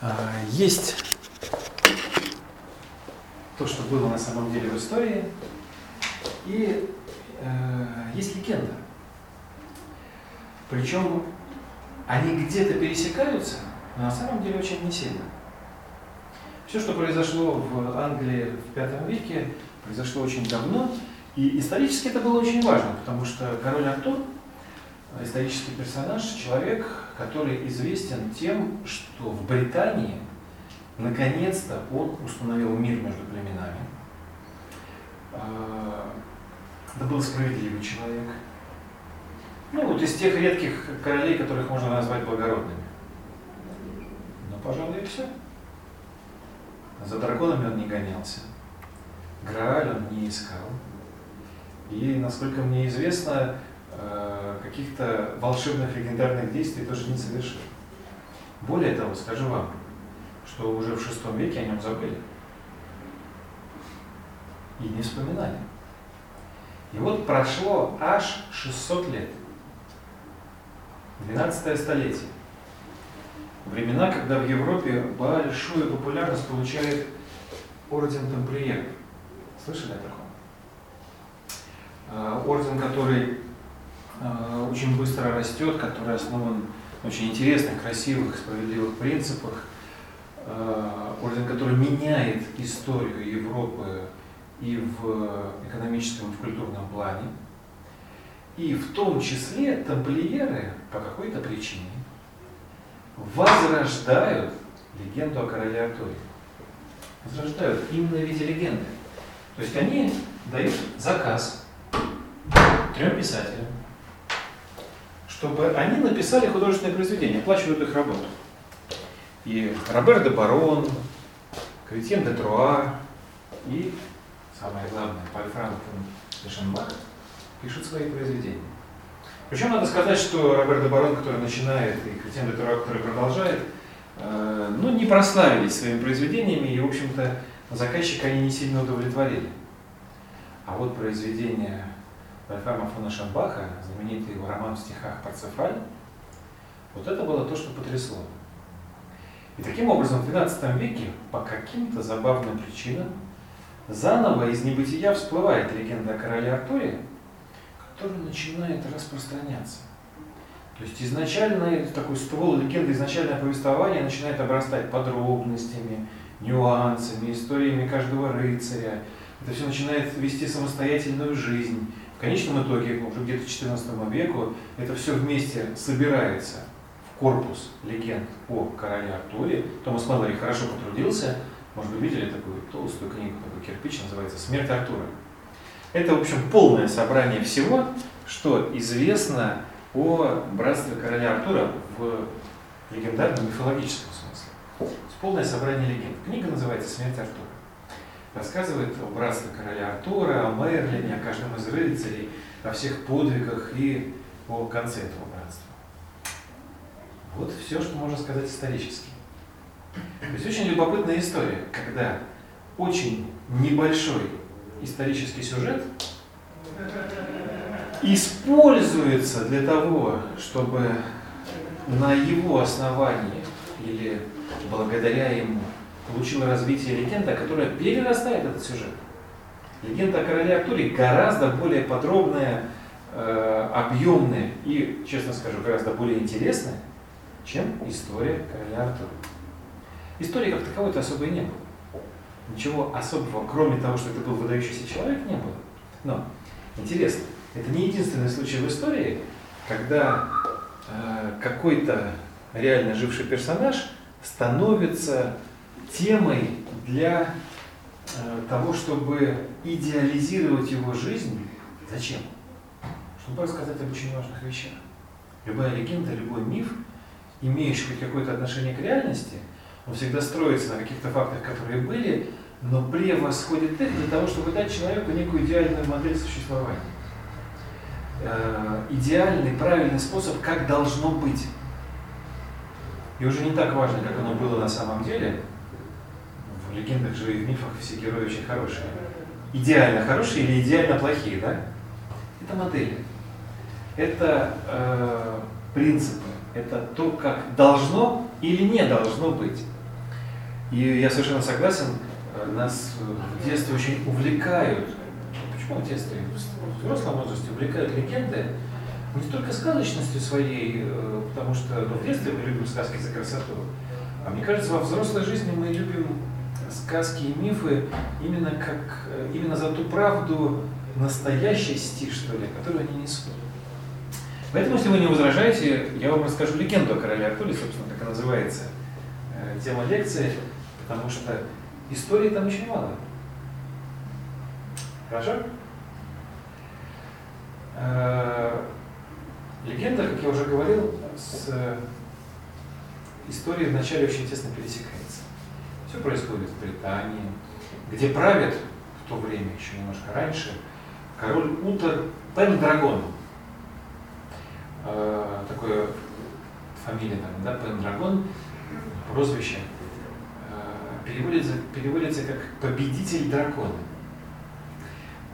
А, есть то, что было на самом деле в истории, и э, есть легенда. Причем они где-то пересекаются, но на самом деле очень не сильно. Все, что произошло в Англии в V веке, произошло очень давно, и исторически это было очень важно, потому что король Артур – исторический персонаж, человек, который известен тем, что в Британии наконец-то он установил мир между племенами. А, это был справедливый человек. Ну, вот из тех редких королей, которых можно назвать благородными. Но, пожалуй, и все. За драконами он не гонялся. Грааль он не искал. И, насколько мне известно, каких-то волшебных легендарных действий тоже не совершил. Более того, скажу вам, что уже в шестом веке о нем забыли. И не вспоминали. И вот прошло аж 600 лет. 12 столетие. Времена, когда в Европе большую популярность получает орден тамплиеров. Слышали о таком? А, орден, который очень быстро растет, который основан на очень интересных, красивых, справедливых принципах. А, орден, который меняет историю Европы и в экономическом, и в культурном плане. И в том числе тамплиеры по какой-то причине возрождают легенду о короле Артуре. Возрождают именно в виде легенды. То есть они дают заказ трем писателям, чтобы они написали художественное произведение, оплачивают их работу. И Робер де Барон, Кретьен де Труа и, самое главное, Пальфранк де Шенбах пишут свои произведения. Причем надо сказать, что Роберт де Барон, который начинает, и Кретьен де Труа, который продолжает, э, ну, не прославились своими произведениями, и, в общем-то, заказчика они не сильно удовлетворили. А вот произведение Вольфрама фона Шамбаха, знаменитый его роман в стихах «Парцефаль», вот это было то, что потрясло. И таким образом в XII веке по каким-то забавным причинам заново из небытия всплывает легенда о короле Артуре, которая начинает распространяться. То есть изначально такой ствол легенды, изначальное повествование начинает обрастать подробностями, нюансами, историями каждого рыцаря. Это все начинает вести самостоятельную жизнь. В конечном итоге, уже где-то к XIV веку, это все вместе собирается в корпус легенд о короле Артуре. Томас Мэллори хорошо потрудился. Может быть, видели такую толстую книгу, такой кирпич, называется «Смерть Артура». Это, в общем, полное собрание всего, что известно о братстве короля Артура в легендарном мифологическом смысле. Полное собрание легенд. Книга называется «Смерть Артура» рассказывает о братстве короля Артура, о Мерлине, о каждом из рыцарей, о всех подвигах и о конце этого братства. Вот все, что можно сказать исторически. То есть очень любопытная история, когда очень небольшой исторический сюжет используется для того, чтобы на его основании или благодаря ему получила развитие легенда, которая перерастает этот сюжет. Легенда о короле Артуре гораздо более подробная, э, объемная и, честно скажу, гораздо более интересная, чем история короля Артура. Истории как таковой-то особой не было. Ничего особого, кроме того, что это был выдающийся человек, не было. Но интересно, это не единственный случай в истории, когда э, какой-то реально живший персонаж становится темой для э, того, чтобы идеализировать его жизнь. Зачем? Чтобы рассказать об очень важных вещах. Любая легенда, любой миф, имеющий хоть какое-то отношение к реальности, он всегда строится на каких-то фактах, которые были, но превосходит их для того, чтобы дать человеку некую идеальную модель существования. Э, идеальный, правильный способ, как должно быть. И уже не так важно, как оно было на самом деле, в легендах в мифах все герои очень хорошие. Идеально хорошие или идеально плохие, да? Это модели. Это э, принципы. Это то, как должно или не должно быть. И я совершенно согласен, э, нас в детстве очень увлекают, почему в детстве, в взрослом возрасте увлекают легенды, не столько сказочностью своей, э, потому что ну, в детстве мы любим сказки за красоту, а мне кажется, во взрослой жизни мы любим сказки и мифы именно как э, именно за ту правду настоящести, что ли, которую они несут. Поэтому, если вы не возражаете, я вам расскажу легенду о короле Артуре, собственно, как и называется э, тема лекции, потому что истории там очень мало. Хорошо? Э, легенда, как я уже говорил, с историей вначале очень тесно пересекается. Все происходит в Британии, где правит в то время, еще немножко раньше, король Утер Пендрагон. Э, такое фамилия, да, Пендрагон, прозвище, э, переводится, переводится как «победитель дракона».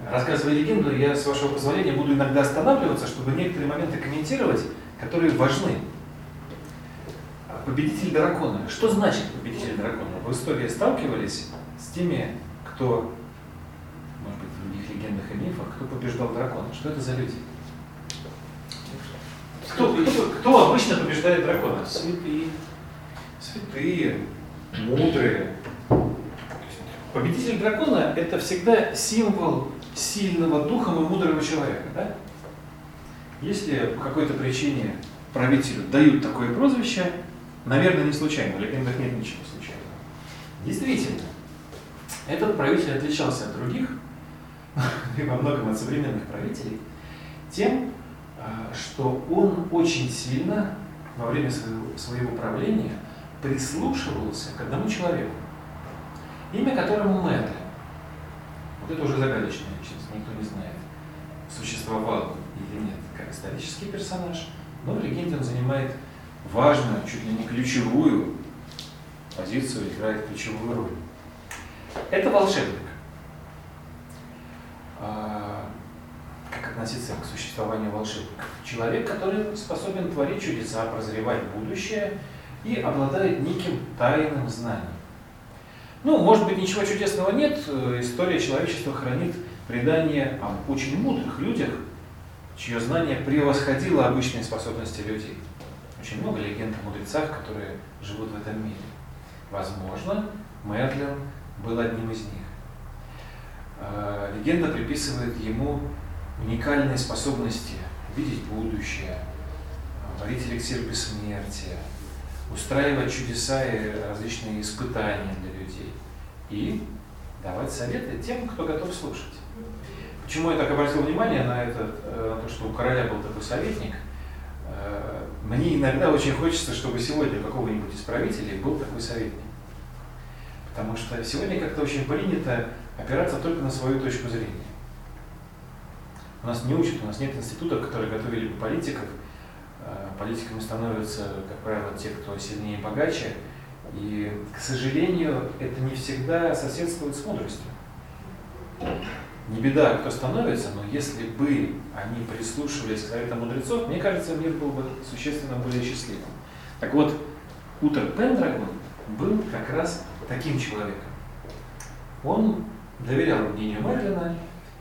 Рассказывая легенду, я, с вашего позволения, буду иногда останавливаться, чтобы некоторые моменты комментировать, которые важны. Победитель дракона. Что значит победитель дракона? В истории сталкивались с теми, кто, может быть, в других легендах и мифах, кто побеждал дракона. Что это за люди? Кто, кто, кто обычно побеждает дракона? Святые. Святые, мудрые. Победитель дракона – это всегда символ сильного духом и мудрого человека. Да? Если по какой-то причине правителю дают такое прозвище, наверное, не случайно, в легендах нет ничего. Действительно, этот правитель отличался от других, и во многом от современных правителей, тем, а, что он очень сильно во время своего, своего правления прислушивался к одному человеку, имя которому Мэтлин. Вот это уже загадочная личность, никто не знает, существовал или нет, как исторический персонаж, но в легенде он занимает важную, чуть ли не ключевую позицию, играет ключевую роль. Это волшебник. А, как относиться к существованию волшебников? Человек, который способен творить чудеса, прозревать будущее и обладает неким тайным знанием. Ну, может быть, ничего чудесного нет. История человечества хранит предание об очень мудрых людях, чье знание превосходило обычные способности людей. Очень много легенд о мудрецах, которые живут в этом мире. Возможно, Мерлин был одним из них. А, легенда приписывает ему уникальные способности видеть будущее, варить эликсир бессмертия, устраивать чудеса и различные испытания для людей и давать советы тем, кто готов слушать. Почему я так обратил внимание на, это, э, на то, что у короля был такой советник? Мне иногда очень хочется, чтобы сегодня какого-нибудь из правителей был такой советник. Потому что сегодня как-то очень принято опираться только на свою точку зрения. У нас не учат, у нас нет институтов, которые готовили бы политиков. Э, политиками становятся, как правило, те, кто сильнее и богаче. И, к сожалению, это не всегда соседствует с мудростью. Не беда, кто становится, но если бы они прислушивались к советам мудрецов, мне кажется, мир был бы существенно более счастливым. Так вот, Утер Пендрагон был как раз таким человеком. Он доверял мнению Мерлина,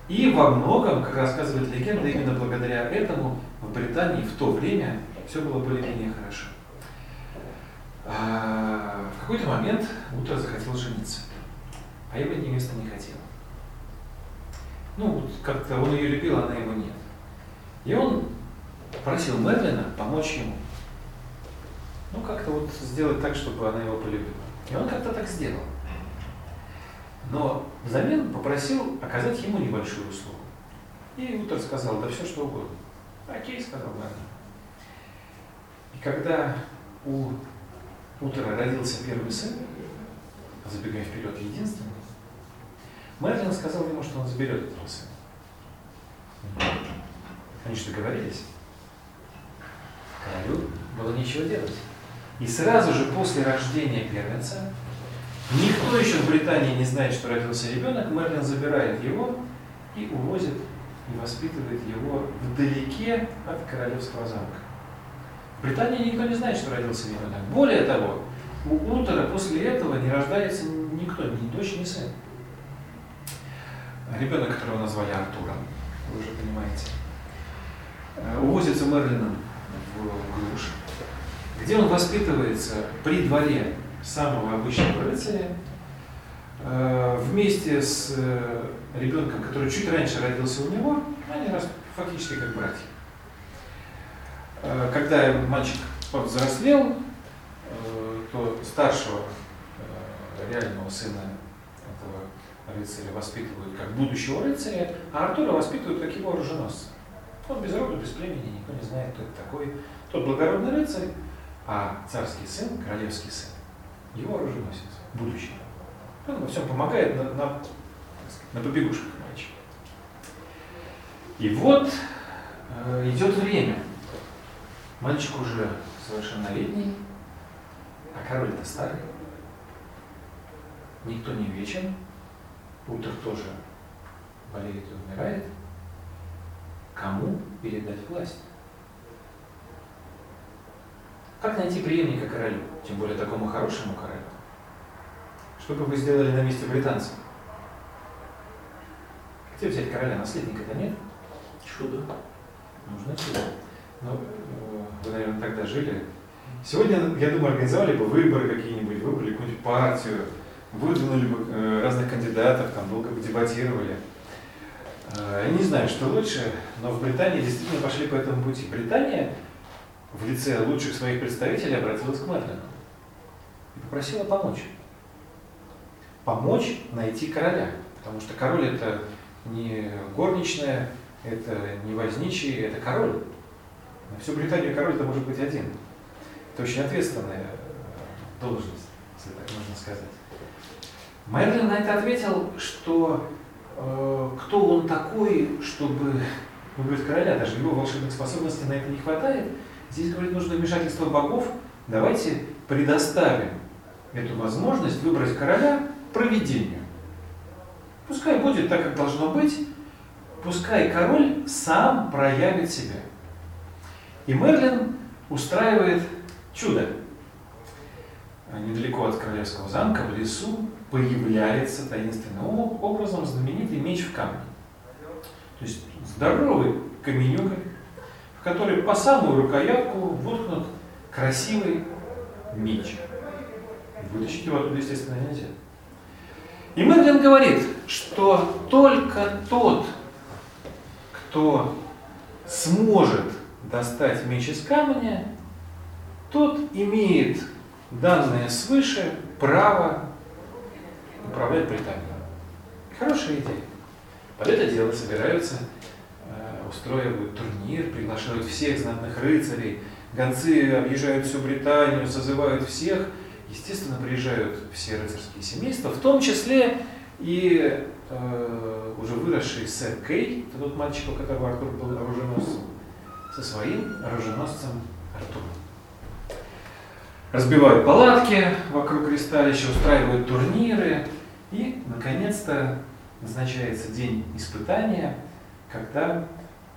и во многом, как рассказывает легенда, именно благодаря этому в Британии в то время все было более-менее хорошо. А в какой-то момент Утро захотел жениться, а его невеста не хотела. Ну, как-то он ее любил, она его нет. И он просил Мерлина помочь ему. Ну, как-то вот сделать так, чтобы она его полюбила. И он как-то так сделал. Но взамен попросил оказать ему небольшую услугу. И Утер сказал, да все что угодно. Окей, сказал Мерлин. И когда у Утера родился первый сын, забегая вперед, единственный, Мерлин сказал ему, что он заберет этого сына. Они что, договорились? Королю было нечего делать. И сразу же после рождения первенца, никто еще в Британии не знает, что родился ребенок, Мерлин забирает его и увозит и воспитывает его вдалеке от королевского замка. В Британии никто не знает, что родился ребенок. Более того, у Утора после этого не рождается никто, ни дочь, ни сын. Ребенок, которого назвали Артуром, вы уже понимаете, э, увозится Мерлином в глушь, где он воспитывается при дворе самого обычного рыцаря, э, вместе с э, ребенком, который чуть раньше родился у него, они фактически как братья. Когда мальчик повзрослел, то старшего реального сына рыцаря воспитывают как будущего рыцаря, а Артура воспитывают как его оруженосца. Он без рода, без племени, никто не знает, кто это такой. Тот благородный рыцарь, а царский сын, королевский сын, его оруженосец, будущий. Он во всем помогает на, на, на побегушках мальчик. И вот э, идет время. Мальчик уже совершеннолетний, а король-то старый. Никто не вечен, Утр тоже болеет и умирает. Кому передать власть? Как найти преемника королю, тем более такому хорошему королю? Что бы вы сделали на месте британцев? Где взять короля? Наследника-то нет? Чудо. Нужно чудо. Но э, вы, наверное, тогда жили. Сегодня, я думаю, организовали бы выборы какие-нибудь, выбрали какую-нибудь партию, выдвинули бы э, разных кандидатов, там долго бы дебатировали. Э, я не знаю, что лучше, но в Британии действительно пошли по этому пути. Британия в лице лучших своих представителей обратилась к Мэтлину и попросила помочь. Помочь найти короля. Потому что король это не горничная, это не возничий, это король. На всю Британию король это может быть один. Это очень ответственная э, должность, если так можно сказать. Мерлин на это ответил, что э, кто он такой, чтобы выбрать короля, даже его волшебных способностей на это не хватает. Здесь, говорит, нужно вмешательство богов. Давайте предоставим эту возможность выбрать короля проведению. Пускай будет так, как должно быть, пускай король сам проявит себя. И Мерлин устраивает чудо. Недалеко от королевского замка, в лесу, появляется таинственным образом знаменитый меч в камне. То есть здоровый каменюка, в который по самую рукоятку воткнут красивый меч. Вытащить его оттуда, естественно, нельзя. И Мерлин говорит, что только тот, кто сможет достать меч из камня, тот имеет данное свыше право управлять Британией. Хорошая идея. Под это дело собираются, э, устраивают турнир, приглашают всех знатных рыцарей, гонцы объезжают всю Британию, созывают всех. Естественно, приезжают все рыцарские семейства, в том числе и э, уже выросший сэр Кей, тот мальчик, у которого Артур был оруженосцем, со своим оруженосцем Артуром разбивают палатки вокруг кристалища, устраивают турниры, и, наконец-то, назначается день испытания, когда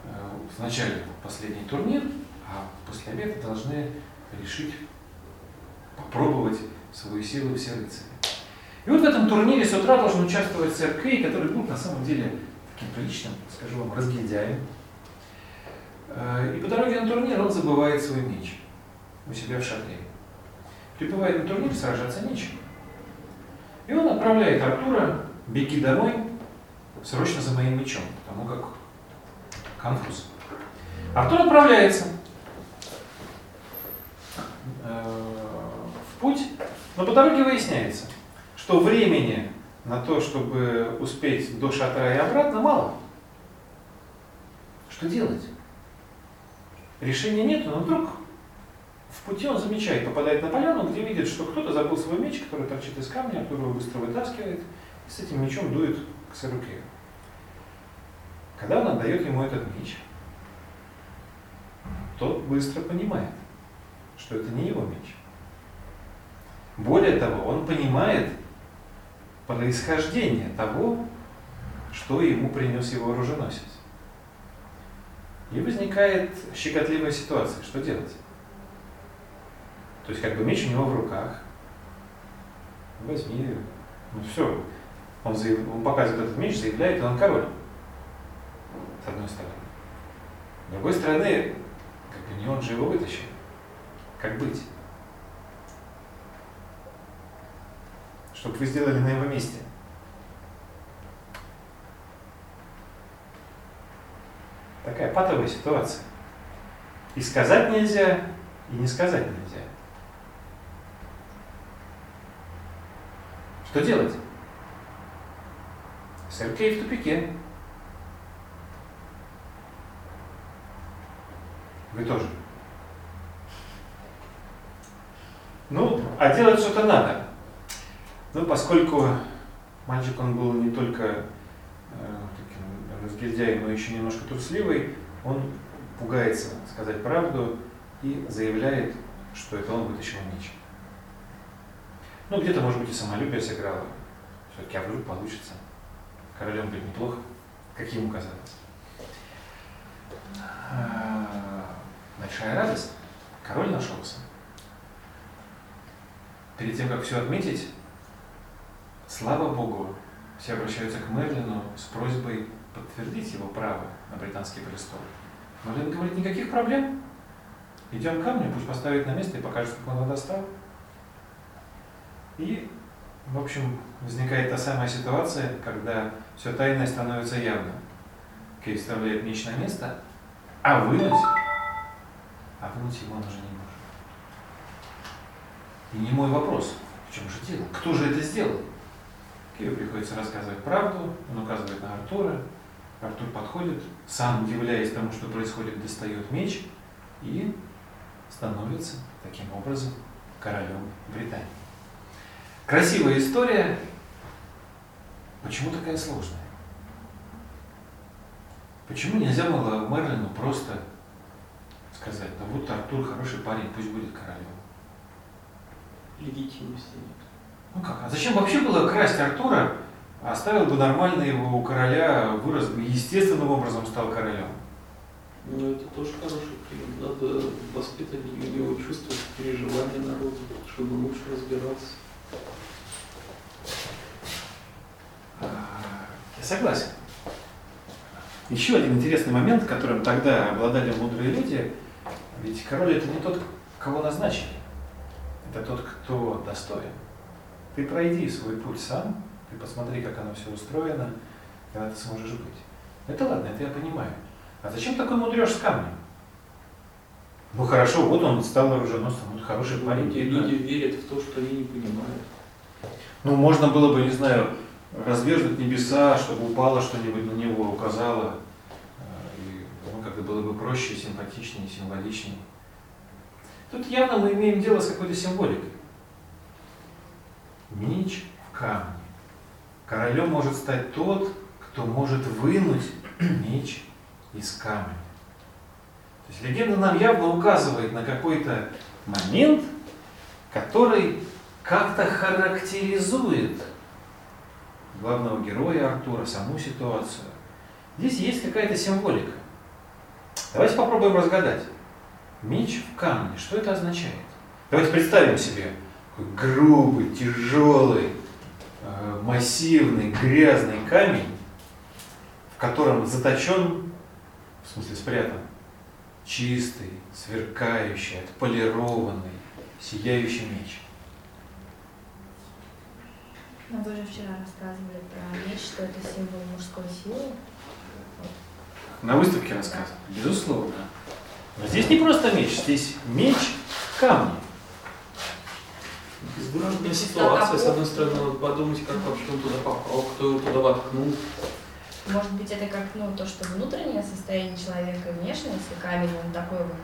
э, вначале последний турнир, а после обеда должны решить, попробовать свою силу все рыцари. И вот в этом турнире с утра должен участвовать сэр Кей, который был на самом деле таким приличным, скажу вам, разгильдяем. Э, и по дороге на турнир он забывает свой меч у себя в шатре. Прибывает на турнир, сражаться нечем. И он отправляет Артура, беги домой, срочно за моим мечом, потому как конфуз. Артур отправляется э, в путь, но по дороге выясняется, что времени на то, чтобы успеть до шатра и обратно, мало. Что делать? Решения нет, но вдруг в пути он замечает, попадает на поляну, где видит, что кто-то забыл свой меч, который торчит из камня, Артур его быстро вытаскивает и с этим мечом дует к Сарукею. Когда он отдает ему этот меч, тот быстро понимает, что это не его меч. Более того, он понимает происхождение того, что ему принес его оруженосец. И возникает щекотливая ситуация. Что делать? То есть как бы меч у него в руках, возьми. Ну все. Он, заяв... он показывает этот меч, заявляет, и он король. С одной стороны. С другой стороны, как бы не он же его вытащил. Как быть? Что бы вы сделали на его месте? Такая патовая ситуация. И сказать нельзя, и не сказать нельзя. Что делать? Сергей в тупике. Вы тоже. Ну, а делать что-то надо. Ну, поскольку мальчик, он был не только э, таким разгильдяем, но еще немножко трусливый, он пугается сказать правду и заявляет, что это он вытащил меч. Ну, где-то, может быть, и самолюбие сыграло. Все-таки, а получится. Королем быть неплохо, как ему казалось. А, большая радость. Король нашелся. Перед тем, как все отметить, слава Богу, все обращаются к Мерлину с просьбой подтвердить его право на британский престол. Мерлин говорит, никаких проблем. Идем к камню, пусть поставит на место и покажет, как он его достал. И, в общем, возникает та самая ситуация, когда все тайное становится явным. Кей вставляет меч на место, а вынуть, а вынуть его он уже не может. И не мой вопрос, в чем же дело? Кто же это сделал? Кию приходится рассказывать правду, он указывает на Артура. Артур подходит, сам, удивляясь тому, что происходит, достает меч и становится таким образом королем Британии. Красивая история. Почему такая сложная? Почему нельзя было Мерлину просто сказать, да вот Артур хороший парень, пусть будет королем? Легитимности нет. Ну как, а зачем вообще было красть Артура, оставил бы нормально его у короля, вырос бы естественным образом стал королем? Ну, это тоже хороший прием. Надо воспитать у него чувство переживания народа, чтобы лучше разбираться. Я согласен. Еще один интересный момент, которым тогда обладали мудрые люди, ведь король это не тот, кого назначили, это тот, кто достоин. Ты пройди свой путь сам, ты посмотри, как оно все устроено, когда ты сможешь быть. Это ладно, это я понимаю. А зачем такой мудрешь с камнем? Ну хорошо, вот он стал оруженосцем, вот хороший парень. Люди, люди верят в то, что они не понимают. Ну, можно было бы, не знаю, разверзнуть небеса, чтобы упало что-нибудь на него, указало. Э, и ну, как-то было бы проще, симпатичнее, символичнее. Тут явно мы имеем дело с какой-то символикой. Меч в камне. Королем может стать тот, кто может вынуть меч из камня. То есть легенда нам явно указывает на какой-то момент, который как-то характеризует главного героя Артура, саму ситуацию. Здесь есть какая-то символика. Давайте попробуем разгадать. Меч в камне, что это означает? Давайте представим себе грубый, тяжелый, э, массивный, грязный камень, в котором заточен, в смысле спрятан, чистый, сверкающий, отполированный, сияющий меч. Но вы же вчера рассказывали про меч, что это символ мужской силы. На выставке рассказывали, безусловно. Но здесь не просто меч, здесь меч в камне. Безвыходная ситуация, с одной стороны, надо подумать, как вообще он туда попал, кто его туда воткнул. Может быть, это как ну, то, что внутреннее состояние человека и внешнее, если камень он такой вот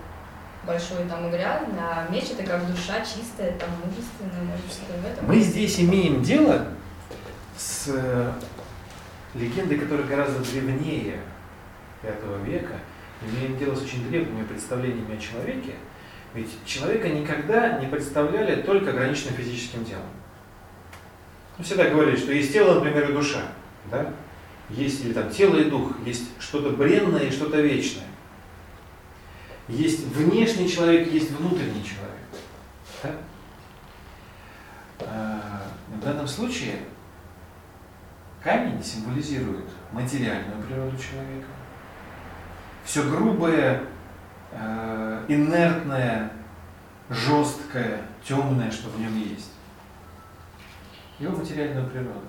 большой там и грязный, а меч это как душа чистая, там мужественная, может быть, в этом. Мы здесь имеем дело с э, легендой, которая гораздо древнее V века, имеем дело с очень древними представлениями о человеке, ведь человека никогда не представляли только ограниченным физическим телом. Мы всегда говорили, что есть тело, например, и душа. Да? Есть или там тело и дух, есть что-то бренное и что-то вечное. Есть внешний человек, есть внутренний человек. Да? А, данном случае камень символизирует материальную природу человека. Все грубое, э, инертное, жесткое, темное, что в нем есть. Его материальную природу.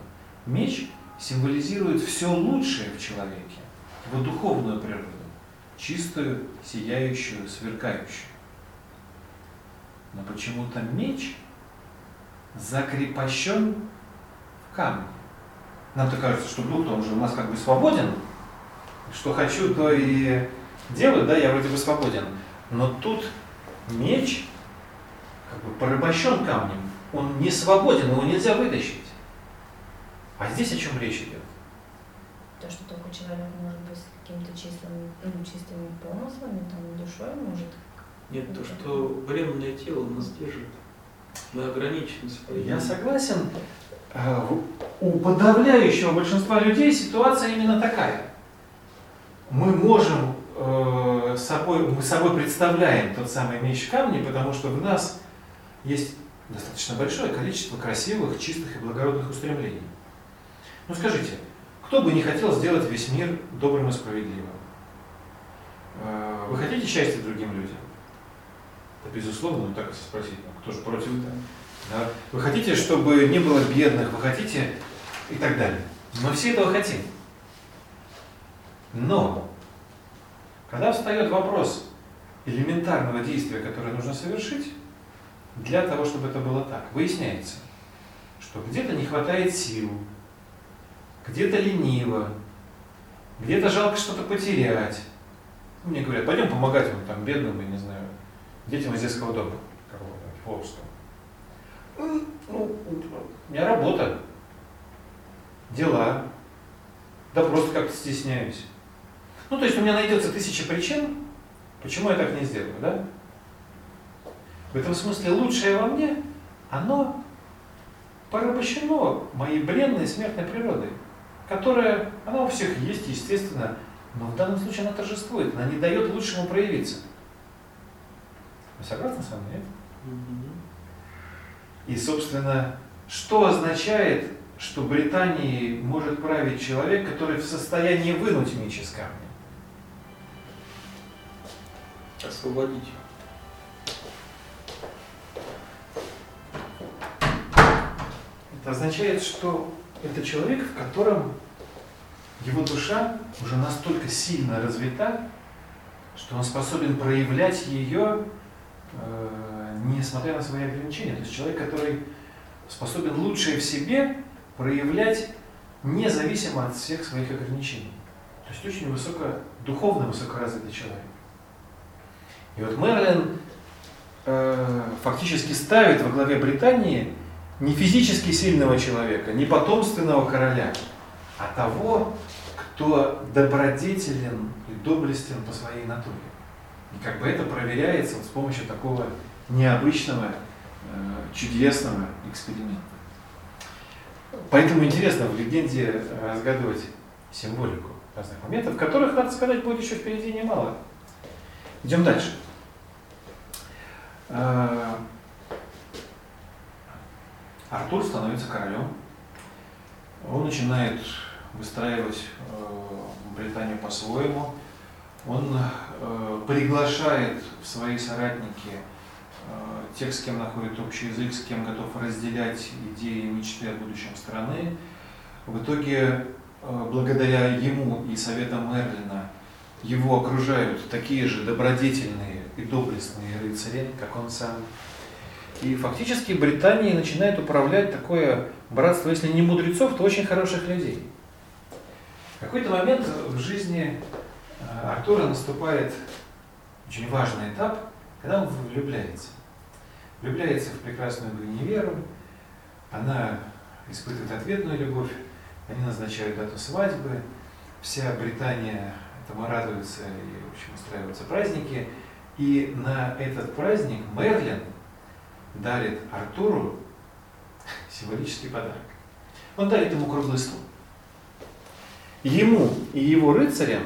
Меч символизирует все лучшее в человеке, его духовную природу, чистую, сияющую, сверкающую. Но почему-то меч закрепощен в камне. Нам-то кажется, что дух он же у нас как бы свободен. Что хочу, то и делаю, да, я вроде бы свободен. Но тут меч как бы порабощен камнем. Он не свободен, его нельзя вытащить. А здесь о чем речь идет? То, что только человек может быть с какими-то числами, ну, чистыми помыслами, там, душой может. Нет, то, что временное тело нас держит. Мы ограничены своей. Я согласен. Э, у подавляющего большинства людей ситуация именно такая. Мы можем э, собой, мы собой представляем тот самый меч камни, потому что в нас есть достаточно большое количество красивых, чистых и благородных устремлений. Ну скажите, кто бы не хотел сделать весь мир добрым и справедливым? Э, вы хотите счастья другим людям? Да, безусловно, ну так спросить, ну, кто же против-то? Да? Вы хотите, чтобы не было бедных, вы хотите и так далее. Мы все этого хотим. Но, когда встает вопрос элементарного действия, которое нужно совершить, для того, чтобы это было так, выясняется, что где-то не хватает сил, где-то лениво, где-то жалко что-то потерять. Мне говорят, пойдем помогать вам там бедным, я не знаю, детям из детского дома, какого-то, Ну, у меня работа, дела, да просто как-то стесняюсь. Ну, то есть у меня найдется тысяча причин, почему я так не сделаю, да? В этом смысле лучшее во мне, оно порабощено моей бренной смертной природой которая, она у всех есть, естественно, но в данном случае она торжествует, она не дает лучшему проявиться. Вы согласны со мной? И, собственно, что означает, что Британией может править человек, который в состоянии вынуть меч из камня? Освободить. Это означает, что это человек, в котором его душа уже настолько сильно развита, что он способен проявлять ее, э, несмотря на свои ограничения. То есть человек, который способен лучшее в себе проявлять независимо от всех своих ограничений. То есть очень высоко, духовно высокоразвитый человек. И вот Мерлин э, фактически ставит во главе Британии не физически сильного человека, не потомственного короля, а того, кто добродетелен и доблестен по своей натуре. И как бы это проверяется вот с помощью такого необычного, э, чудесного эксперимента. Поэтому интересно в легенде разгадывать символику разных моментов, которых, надо сказать, будет еще впереди немало. Идем дальше. Артур становится королем. Он начинает выстраивать э, Британию по-своему. Он э, приглашает в свои соратники э, тех, с кем находит общий язык, с кем готов разделять идеи и мечты о будущем страны. В итоге, благодаря ему и советам Мерлина, его окружают такие же добродетельные и доблестные рыцари, как он сам. И фактически Британией начинает управлять такое братство, если не мудрецов, то очень хороших людей. В какой-то момент в жизни э, Артура наступает очень важный этап, когда он влюбляется. Влюбляется в прекрасную Гвиневеру, она испытывает ответную любовь, они назначают дату свадьбы, вся Британия этому радуется и, в общем, устраиваются праздники. И на этот праздник Мерлин дарит Артуру символический подарок. Он дарит ему круглый стол. Ему и его рыцарям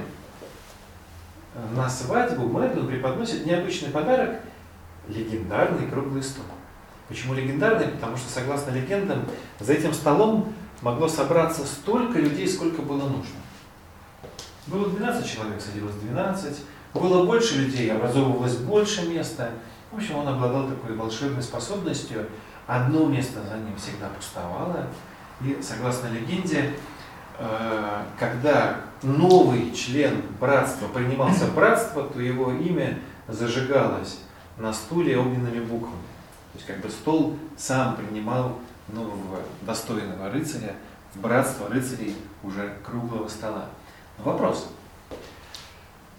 на свадьбу Мэдлин преподносит необычный подарок – легендарный круглый стол. Почему легендарный? Потому что, согласно легендам, за этим столом могло собраться столько людей, сколько было нужно. Было 12 человек, садилось 12. Было больше людей, образовывалось больше места. В общем, он обладал такой волшебной способностью. Одно место за ним всегда пустовало. И, согласно легенде, э, когда новый член братства принимался в братство, то его имя зажигалось на стуле огненными буквами. То есть как бы стол сам принимал нового достойного рыцаря в братство рыцарей уже круглого стола. Вопрос.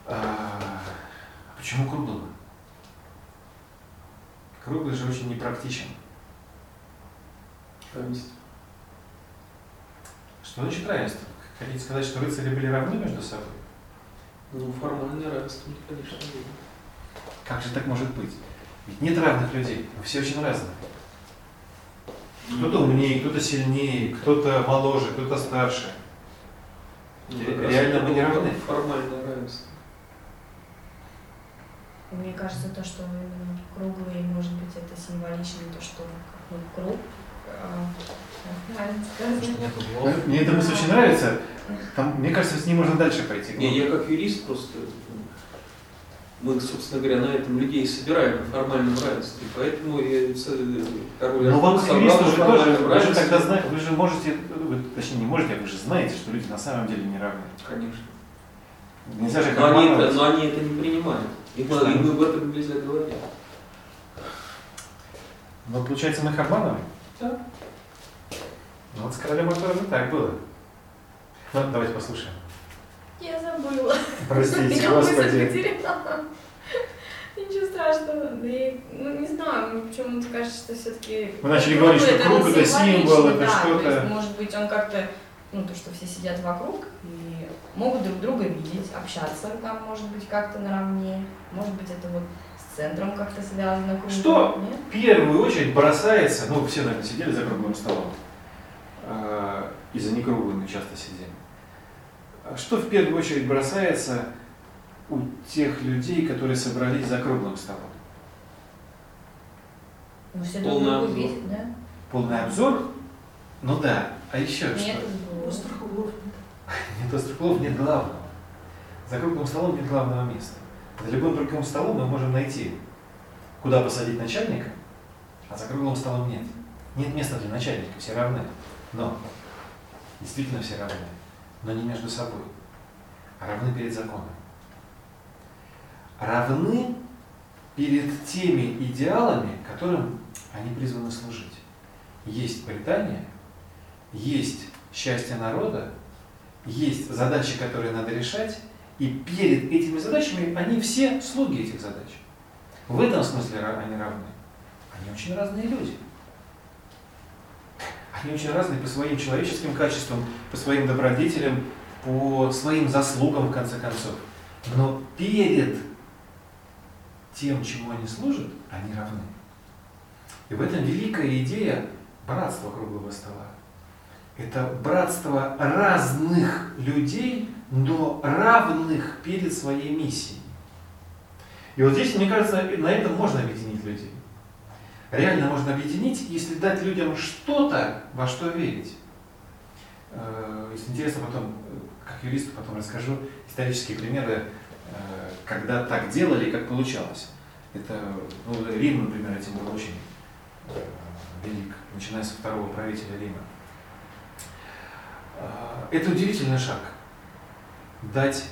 А, почему круглого? Круглый же очень непрактичен. Равенство. Что значит равенство? Хотите сказать, что рыцари были равны между собой? Ну, формальное равенство, конечно, было. Как же так может быть? Ведь нет равных людей, мы все очень разные. Кто-то умнее, кто-то сильнее, кто-то моложе, кто-то старше. Ну, реально мы не равны? Формальное равенство. Мне кажется, то, что именно круглый, может быть, это символично, то, что ну, круг, а? Мне эта мысль очень нравится. Там, мне кажется, с ней можно дальше пойти. Не, я как юрист просто, мы, собственно говоря, на этом людей собираем на формальном равенстве, поэтому ц- король Но вам, как юристу, собрал же тоже, вы же тогда знаете, вы же можете, вы, точнее не можете, а вы же знаете, что люди на самом деле не равны. Конечно. Нельзя же Но они, это, но они это не принимают. И мы, и мы об этом нельзя говорить. Но получается, мы их обманываем? Да. Ну вот с королем Артуром так было. Ну, давайте послушаем. Я забыла. Простите, господи. Ничего страшного. Да и, ну, не знаю, мне почему-то кажется, что все-таки... Вы начали говорить, что круг это символ, это что-то. Может быть, он как-то, ну, то, что все сидят вокруг и могут друг друга видеть, общаться там, может быть, как-то наравне. Может быть, это вот с центром как-то связано. Что? нет? В первую очередь бросается, ну все, наверное, сидели за круглым столом, А, и за некруглыми часто сидели. А Что в первую очередь бросается у тех людей, которые собрались за круглым столом? Ну, все друг Полный обзор. видят, да? Полный обзор? Ну да, а еще Нет что? Острых углов. Нет острых углов, нет главного. За круглым столом нет главного места. За любым круглым столом мы можем найти, куда посадить начальника, а за круглым столом нет. Нет места для начальника, все равны. Но, действительно все равны, но не между собой, а равны перед законом. Равны перед теми идеалами, которым они призваны служить. Есть Британия, есть счастье народа, есть задачи, которые надо решать, и перед этими задачами они все слуги этих задач. В этом смысле они равны. Они очень разные люди. Они очень разные по своим человеческим качествам, по своим добродетелям, по своим заслугам, в конце концов. Но перед тем, чему они служат, они равны. И в этом великая идея братства круглого стола. Это братство разных людей, но равных перед своей миссией. И вот здесь, мне кажется, на этом можно объединить людей. Реально можно объединить, если дать людям что-то, во что верить. Э, Если интересно, потом, как юристу, потом расскажу исторические примеры, э, когда так делали и как получалось. Это, ну, Рим, например, этим был очень э, велик, начиная со второго правителя Рима. А, Это удивительный шаг. Дать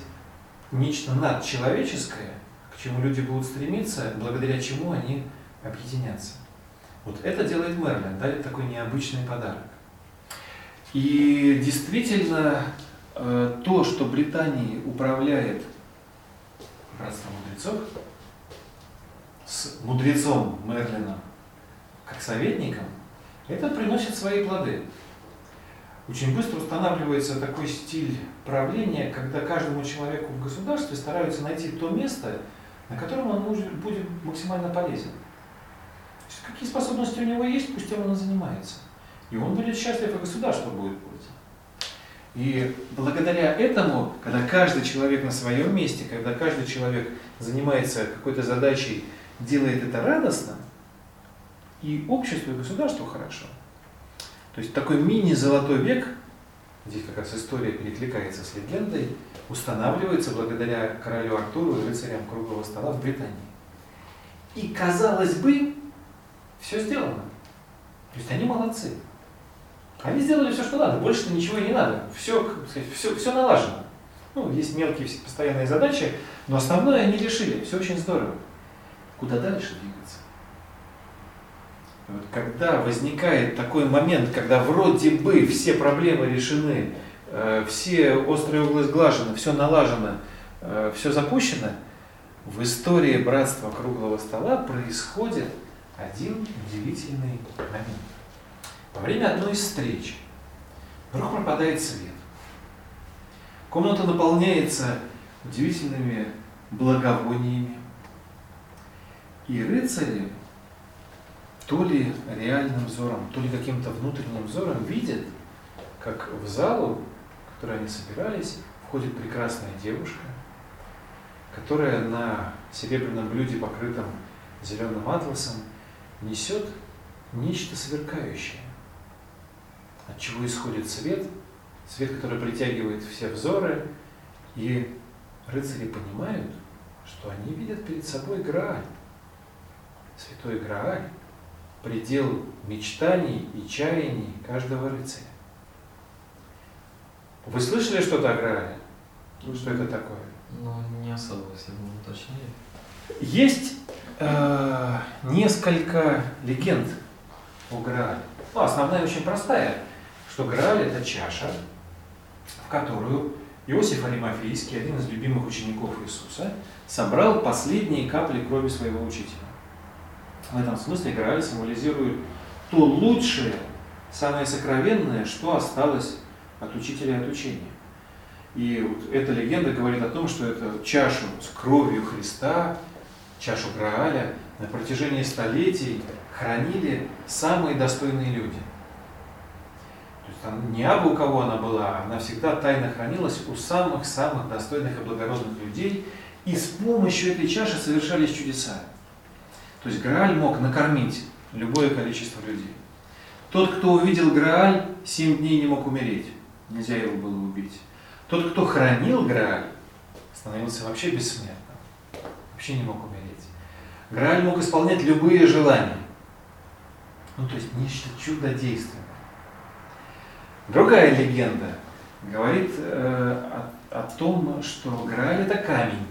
нечто надчеловеческое, к чему люди будут стремиться, благодаря чему они объединятся. Вот это делает Мерлин, дарит такой необычный подарок. И действительно, э, то, что Британией управляет братство мудрецов, с мудрецом Мерлином как советником, это приносит свои плоды. Очень быстро устанавливается такой стиль правления, когда каждому человеку в государстве стараются найти то место, на котором он будет максимально полезен. Какие способности у него есть, пусть он и занимается. И он будет счастлив, и государство будет польза. И благодаря этому, когда каждый человек на своем месте, когда каждый человек занимается какой-то задачей, делает это радостно, и обществу, и государству хорошо. То есть такой мини-золотой век, здесь как раз история перекликается с легендой, устанавливается благодаря королю Артуру и рыцарям круглого стола в Британии. И казалось бы, все сделано. То есть они молодцы. Они сделали все, что надо, больше ничего и не надо. Все, все, все налажено. Ну, есть мелкие постоянные задачи, но основное они решили. Все очень здорово. Куда дальше двигаться? Когда возникает такой момент, когда вроде бы все проблемы решены, э, все острые углы сглажены, все налажено, э, все запущено, в истории братства круглого стола происходит один удивительный момент. Во время одной из встреч вдруг пропадает свет. Комната наполняется удивительными благовониями. И рыцари то ли реальным взором, то ли каким-то внутренним взором видят, как в залу, в которой они собирались, входит прекрасная девушка, которая на серебряном блюде, покрытом зеленым атласом, несет нечто сверкающее, от чего исходит свет, свет, который притягивает все взоры, и рыцари понимают, что они видят перед собой Грааль, святой Грааль, предел мечтаний и чаяний каждого рыцаря. Вы слышали что-то о Граале? Что это такое? Ну, не особо, если бы уточнили. Есть э, несколько легенд о Граале. Ну, основная очень простая, что Грааль – это чаша, в которую Иосиф Аримафейский, один из любимых учеников Иисуса, собрал последние капли крови своего учителя. В этом смысле Грааль символизирует то лучшее, самое сокровенное, что осталось от учителя и от учения. И вот эта легенда говорит о том, что эту чашу с кровью Христа, чашу Грааля, на протяжении столетий хранили самые достойные люди. То есть там не абы у кого она была, она всегда тайно хранилась у самых-самых достойных и благородных людей, и с помощью этой чаши совершались чудеса. То есть Грааль мог накормить любое количество людей. Тот, кто увидел Грааль, семь дней не мог умереть. Нельзя его было убить. Тот, кто хранил Грааль, становился вообще бессмертным. Вообще не мог умереть. Грааль мог исполнять любые желания. Ну, то есть нечто чудодейственное. Другая легенда говорит э, о, о том, что Грааль это камень,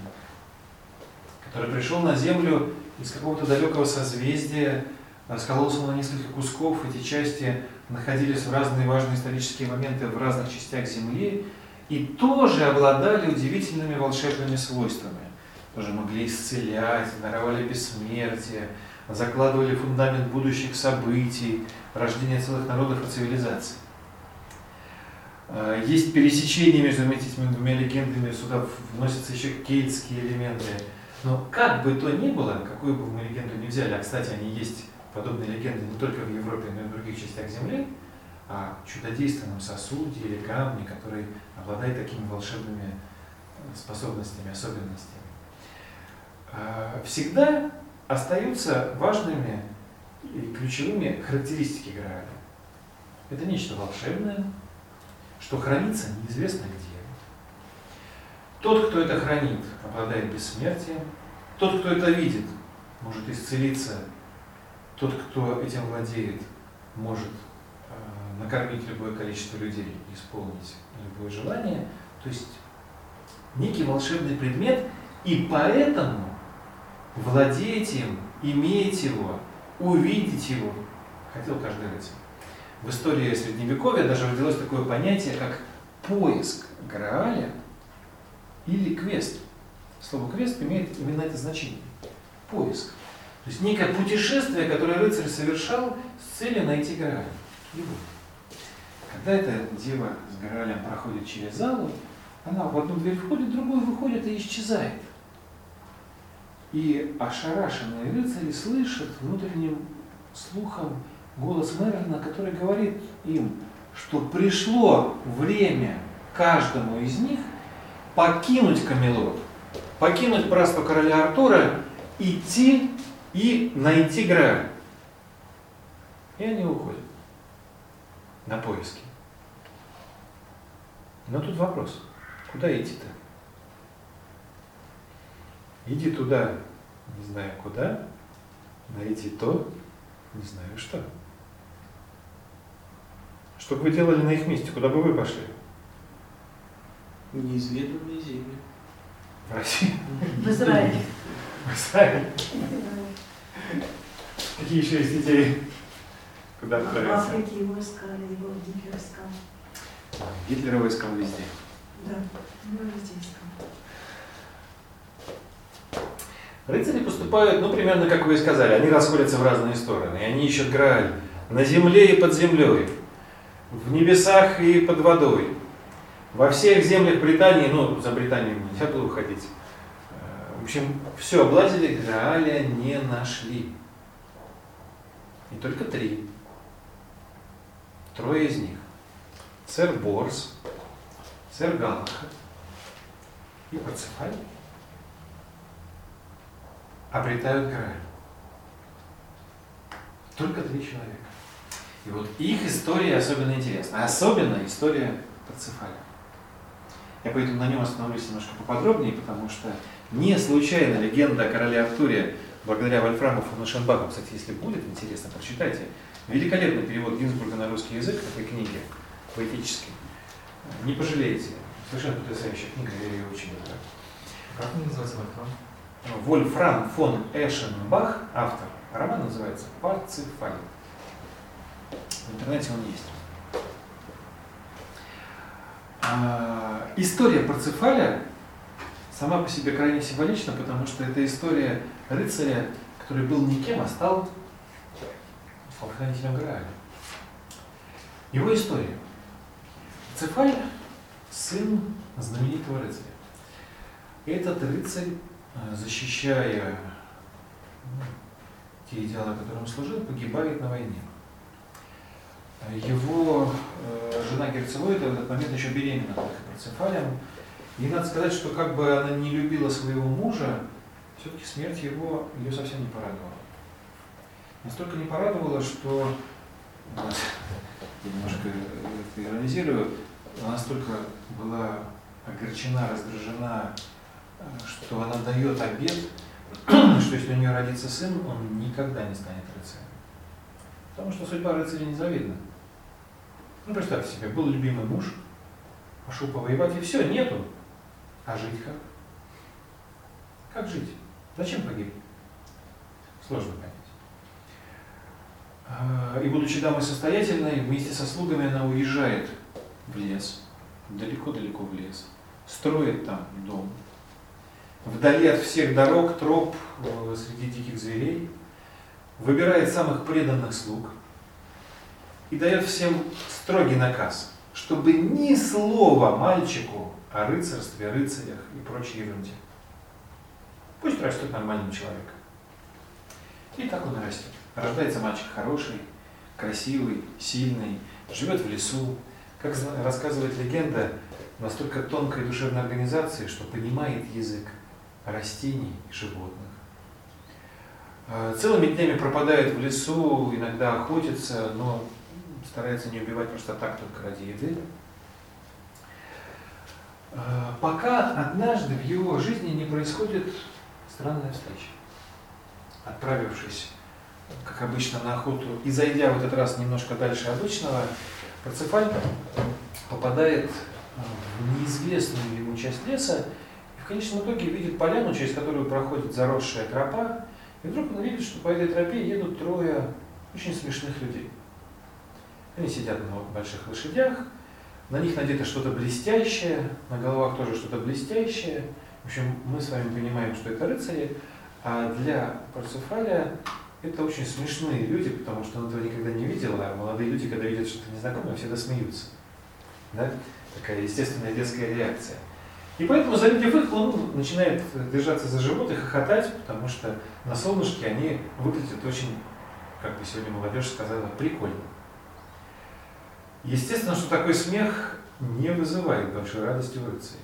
который пришел на землю из какого-то далекого созвездия, раскололся на несколько кусков, эти части находились в разные важные исторические моменты в разных частях Земли, и тоже обладали удивительными волшебными свойствами. Тоже могли исцелять, даровали бессмертие, закладывали фундамент будущих событий, рождения целых народов и цивилизаций. А, есть пересечение между этими двумя легендами, сюда вносятся еще кельтские элементы. Но как бы то ни было, какую бы мы легенду ни взяли, а кстати они есть подобные легенды не только в Европе, но и в других частях Земли, о чудодейственном сосуде или камне, который обладает такими волшебными э, способностями, особенностями. А, всегда остаются важными и ключевыми характеристики Грааля. Это нечто волшебное, что хранится неизвестно где. Тот, кто это хранит, обладает бессмертием. Тот, кто это видит, может исцелиться. Тот, кто этим владеет, может накормить любое количество людей, исполнить любое желание. То есть некий волшебный предмет, и поэтому владеть им, иметь его, увидеть его, хотел каждый рыцарь. В истории Средневековья даже родилось такое понятие, как поиск Грааля или квест. Слово квест имеет именно это значение. Поиск. То есть некое путешествие, которое рыцарь совершал с целью найти Грааль. Его. Когда эта дева с Граалем проходит через залу, она в одну дверь входит, в другую выходит и исчезает. И ошарашенные рыцари слышат внутренним слухом голос Мерлина, который говорит им, что пришло время каждому из них покинуть Камелот, покинуть братство короля Артура, идти и найти Грааль. И они уходят на поиски. Но тут вопрос, куда идти-то? Иди туда, не знаю куда, найти то, не знаю что. Что бы вы делали на их месте, куда бы вы пошли? Неизведанные земли. В России? В Израиле. В Израиль? Какие еще есть идеи? Куда В отправиться? Африке его искали, его Гитлер искал. Гитлера искал везде. Да, его везде искал. Рыцари поступают, ну, примерно как вы и сказали, они расходятся в разные стороны, и они ищут Грааль на земле и под землей, в небесах и под водой. Во всех землях Британии, ну, за Британию нельзя было уходить. Э, В общем, все, облазили, Грааля не нашли. И только три. Трое из них. Сэр Борс, сэр Галаха и Парцефаль обретают Грааль. Только три человека. И вот их история особенно интересна. Особенно история Парцефаля. Я поэтому на нем остановлюсь немножко поподробнее, потому что не случайно легенда о короле Артуре, благодаря Вольфраму фон Эшенбаху, кстати, если будет интересно, прочитайте, великолепный перевод Гинзбурга на русский язык такой книги поэтической. Не пожалеете. Совершенно потрясающая книга, я ее очень люблю. Как он называется Вольфрам? Вольфрам фон Эшенбах, автор, роман называется «Парцефаль». В интернете он есть. А, история Парцефаля сама по себе крайне символична, потому что это история рыцаря, который был никем, а стал хранителем Грааля. Его история. Парцефаль – сын знаменитого рыцаря. Этот рыцарь э, защищая ну, те идеалы, которым служил, погибает на войне. Его э, жена Герцелоида в этот момент еще беременна была Парцефалем. И надо сказать, что как бы она не любила своего мужа, все-таки смерть его ее совсем не порадовала. Настолько не порадовала, что я немножко это иронизирую, она настолько была огорчена, раздражена, э, что она дает обед, что если у нее родится сын, он никогда не станет рыцарем. Потому что судьба рыцаря незавидна. Ну, представьте себе, был любимый муж, пошел повоевать, и все, нету. А жить как? Как жить? Зачем погиб? Сложно понять. А, И будучи дамой состоятельной, вместе со слугами она уезжает в лес, далеко-далеко в лес, строит там дом. Вдали от всех дорог, троп, э, среди диких зверей, выбирает самых преданных слуг и дает всем строгий наказ, чтобы ни слова мальчику о рыцарстве, рыцарях и прочей ерунде. Пусть растет нормальным человеком. И так он растет. Рождается мальчик хороший, красивый, сильный, живет в лесу. Как рассказывает легенда, настолько тонкой душевной организации, что понимает язык растений и животных. А, Целыми днями пропадает в лесу, иногда охотится, но старается не убивать просто так, только ради еды. А, Пока однажды в его жизни не происходит странная встреча. Отправившись, как обычно, на охоту и зайдя в этот раз немножко дальше обычного, Парцефаль попадает а, в неизвестную ему часть леса и в конечном итоге видит поляну, через которую проходит заросшая тропа, и вдруг он видит, что по этой тропе едут трое очень смешных людей. Они сидят на больших лошадях, на них надето что-то блестящее, на головах тоже что-то блестящее. В общем, мы с вами понимаем, что это рыцари, а для Парцефаля это очень смешные люди, потому что он этого никогда не видел, а молодые люди, когда видят что-то незнакомое, всегда смеются. Да? Такая естественная детская реакция. И поэтому, завидев их, он начинает держаться за живот и хохотать, потому что на солнышке они выглядят очень, как бы сегодня молодежь сказала, прикольно. Естественно, что такой смех не вызывает большой радости у рыцарей.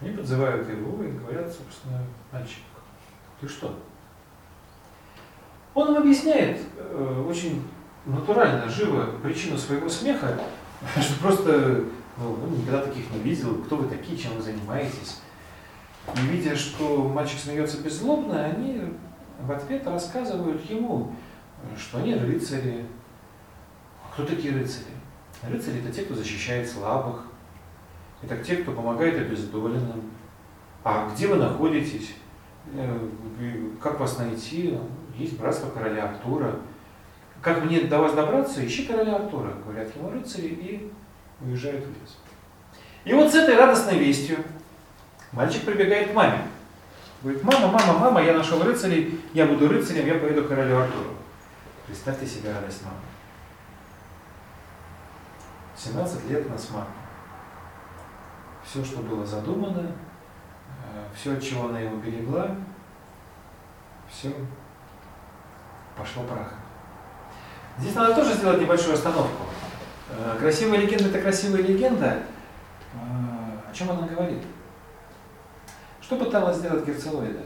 Они подзывают его и говорят, собственно, мальчик, ты что? Он им объясняет э, очень натурально, живо причину своего смеха, что просто ну, ну, никогда таких не видел, кто вы такие, чем вы занимаетесь. И видя, что мальчик смеется беззлобно, они в ответ рассказывают ему, что они рыцари. Кто такие рыцари? Рыцари это те, кто защищает слабых, это те, кто помогает обездоленным. А где вы находитесь? Э, как вас найти? Есть братство короля Артура. Как мне до вас добраться? Ищи короля Артура, говорят ему рыцари, и уезжают в лес. И вот с этой радостной вестью мальчик прибегает к маме. Говорит, мама, мама, мама, я нашел рыцарей, я буду рыцарем, я поеду к королю Артуру. Представьте себе радость мамы. 17 лет на смарт. Все, что было задумано, все, от чего она его берегла, все пошло прахом. Здесь надо тоже сделать небольшую остановку. Э, красивая легенда – это красивая легенда. Э, о чем она говорит? Что пыталась сделать Герцелоида?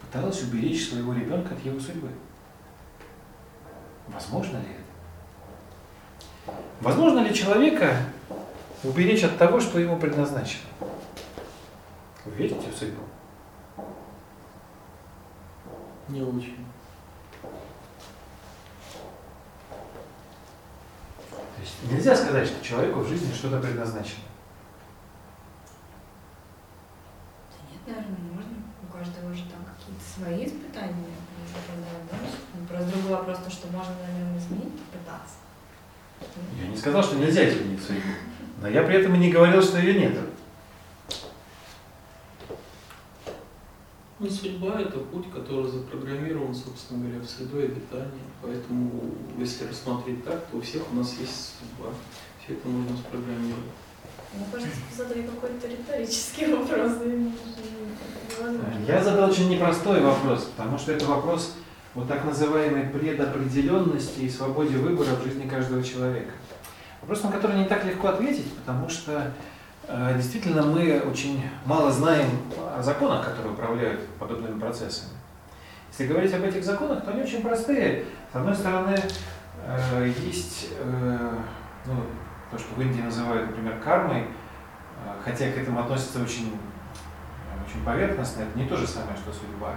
Пыталась уберечь своего ребенка от его судьбы. Возможно ли? Возможно ли человека уберечь от того, что ему предназначено? Вы верите в судьбу? Не очень. То есть нельзя сказать, что человеку в жизни что-то предназначено. Да нет, наверное, можно. У каждого же там какие-то свои испытания. Ну, просто другой вопрос, то, что можно, наверное, изменить, попытаться. Я не сказал, что нельзя изменить судьбу. Но я при этом и не говорил, что ее нет. Ну, судьба – это путь, который запрограммирован, собственно говоря, в среду обитания. Поэтому, если рассмотреть так, то у всех у нас есть судьба. Все это можно спрограммировать. Мне кажется, ты задали какой-то риторический вопрос. Я задал очень непростой вопрос, потому что это вопрос о так называемой предопределенности и свободе выбора в жизни каждого человека. Вопрос, на который не так легко ответить, потому что Э, действительно, мы очень мало знаем о законах, которые управляют подобными процессами. Если говорить об этих законах, то они очень простые. С одной стороны, э, есть э, ну, то, что в Индии называют, например, кармой, хотя к этому относится очень, очень поверхностно, это не то же самое, что судьба.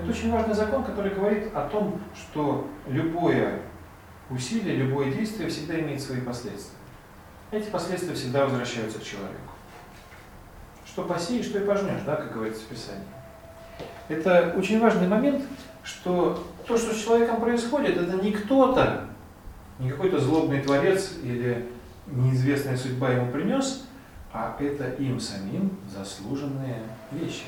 Это очень важный закон, который говорит о том, что любое усилие, любое действие всегда имеет свои последствия. Эти последствия всегда возвращаются к человеку. Что посеешь, что и пожнешь, да, как говорится в Писании. Это очень важный момент, что то, что с человеком происходит, это не кто-то, не какой-то злобный творец или неизвестная судьба ему принес, а это им самим заслуженные вещи.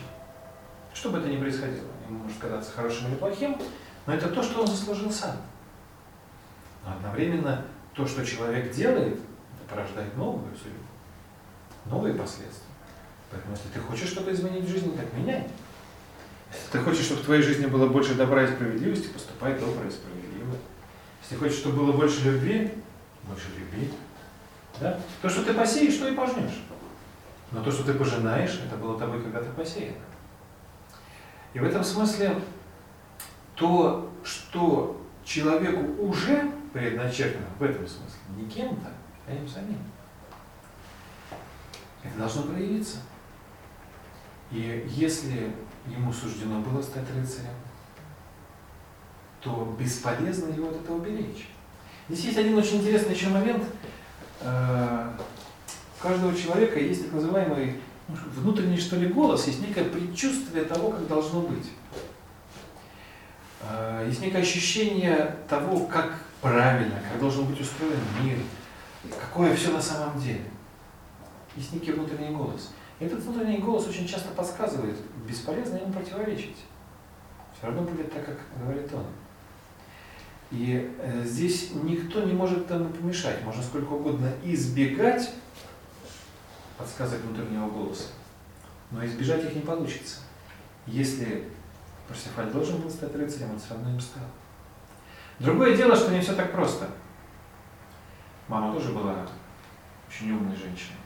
Что бы это ни происходило, может казаться хорошим или плохим, но это то, что он заслужил сам. Но одновременно то, что человек делает, это порождает новую судьбу, новые последствия. Поэтому если ты хочешь что-то изменить в жизни, так меняй. Если ты хочешь, чтобы в твоей жизни было больше добра и справедливости, поступай добро и справедливо. Если хочешь, чтобы было больше любви, больше любви. Да? То, что ты посеешь, то и пожнешь. Но то, что ты пожинаешь, это было тобой когда-то посеяно. И в этом смысле то, что человеку уже предначертано, в этом смысле, не кем-то, а им самим, это должно проявиться. И если ему суждено было стать рыцарем, то бесполезно его от этого беречь. Здесь есть один очень интересный еще момент. Э, у каждого человека есть так называемый внутренний что ли голос, есть некое предчувствие того, как должно быть. Э, есть некое ощущение того, как правильно, как должен быть устроен мир, какое все на самом деле. Есть некий внутренний голос. Этот внутренний голос очень часто подсказывает, бесполезно ему противоречить. Все равно будет так, как говорит он. И э, здесь никто не может этому помешать. Можно сколько угодно избегать подсказок внутреннего голоса, но избежать их не получится. Если Парсифаль должен был стать рыцарем, он все равно им стал. Другое дело, что не все так просто. Мама тоже была очень умной женщиной.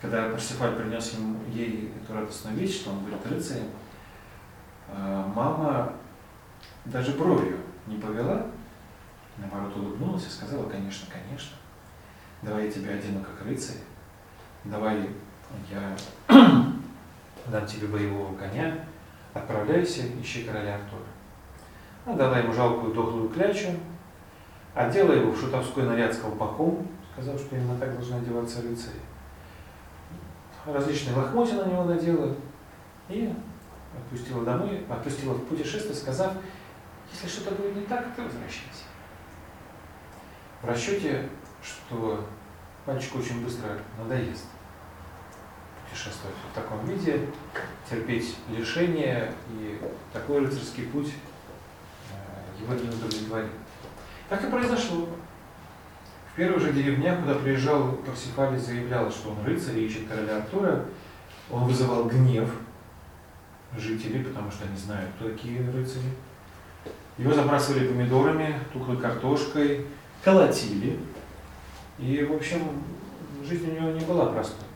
Когда Парсифаль принес ему, ей эту радостную вещь, что он будет рыцарем, э, мама даже бровью не повела, наоборот улыбнулась и сказала, конечно, конечно, давай я тебя одену как рыцарь, давай я дам тебе боевого коня, отправляйся, ищи короля Артура. Она дала ему жалкую дохлую клячу, одела его в шутовской наряд с колпаком, сказав, что именно так должны одеваться рыцари. Различные лохмотья на него надела и отпустила домой, отпустила в путешествие, сказав, если что-то будет не так, то возвращайся. В расчете, что мальчику очень быстро надоест путешествовать в таком виде, терпеть лишения, и такой рыцарский путь э, его не удовлетворит. Так и произошло. В первых же деревнях, куда приезжал Парсифалий, заявлял, что он рыцарь и ищет короля Артура, он вызывал гнев жителей, потому что они знают, кто такие рыцари. Его забрасывали помидорами, тухлой картошкой, колотили. И, в общем, жизнь у него не была простой.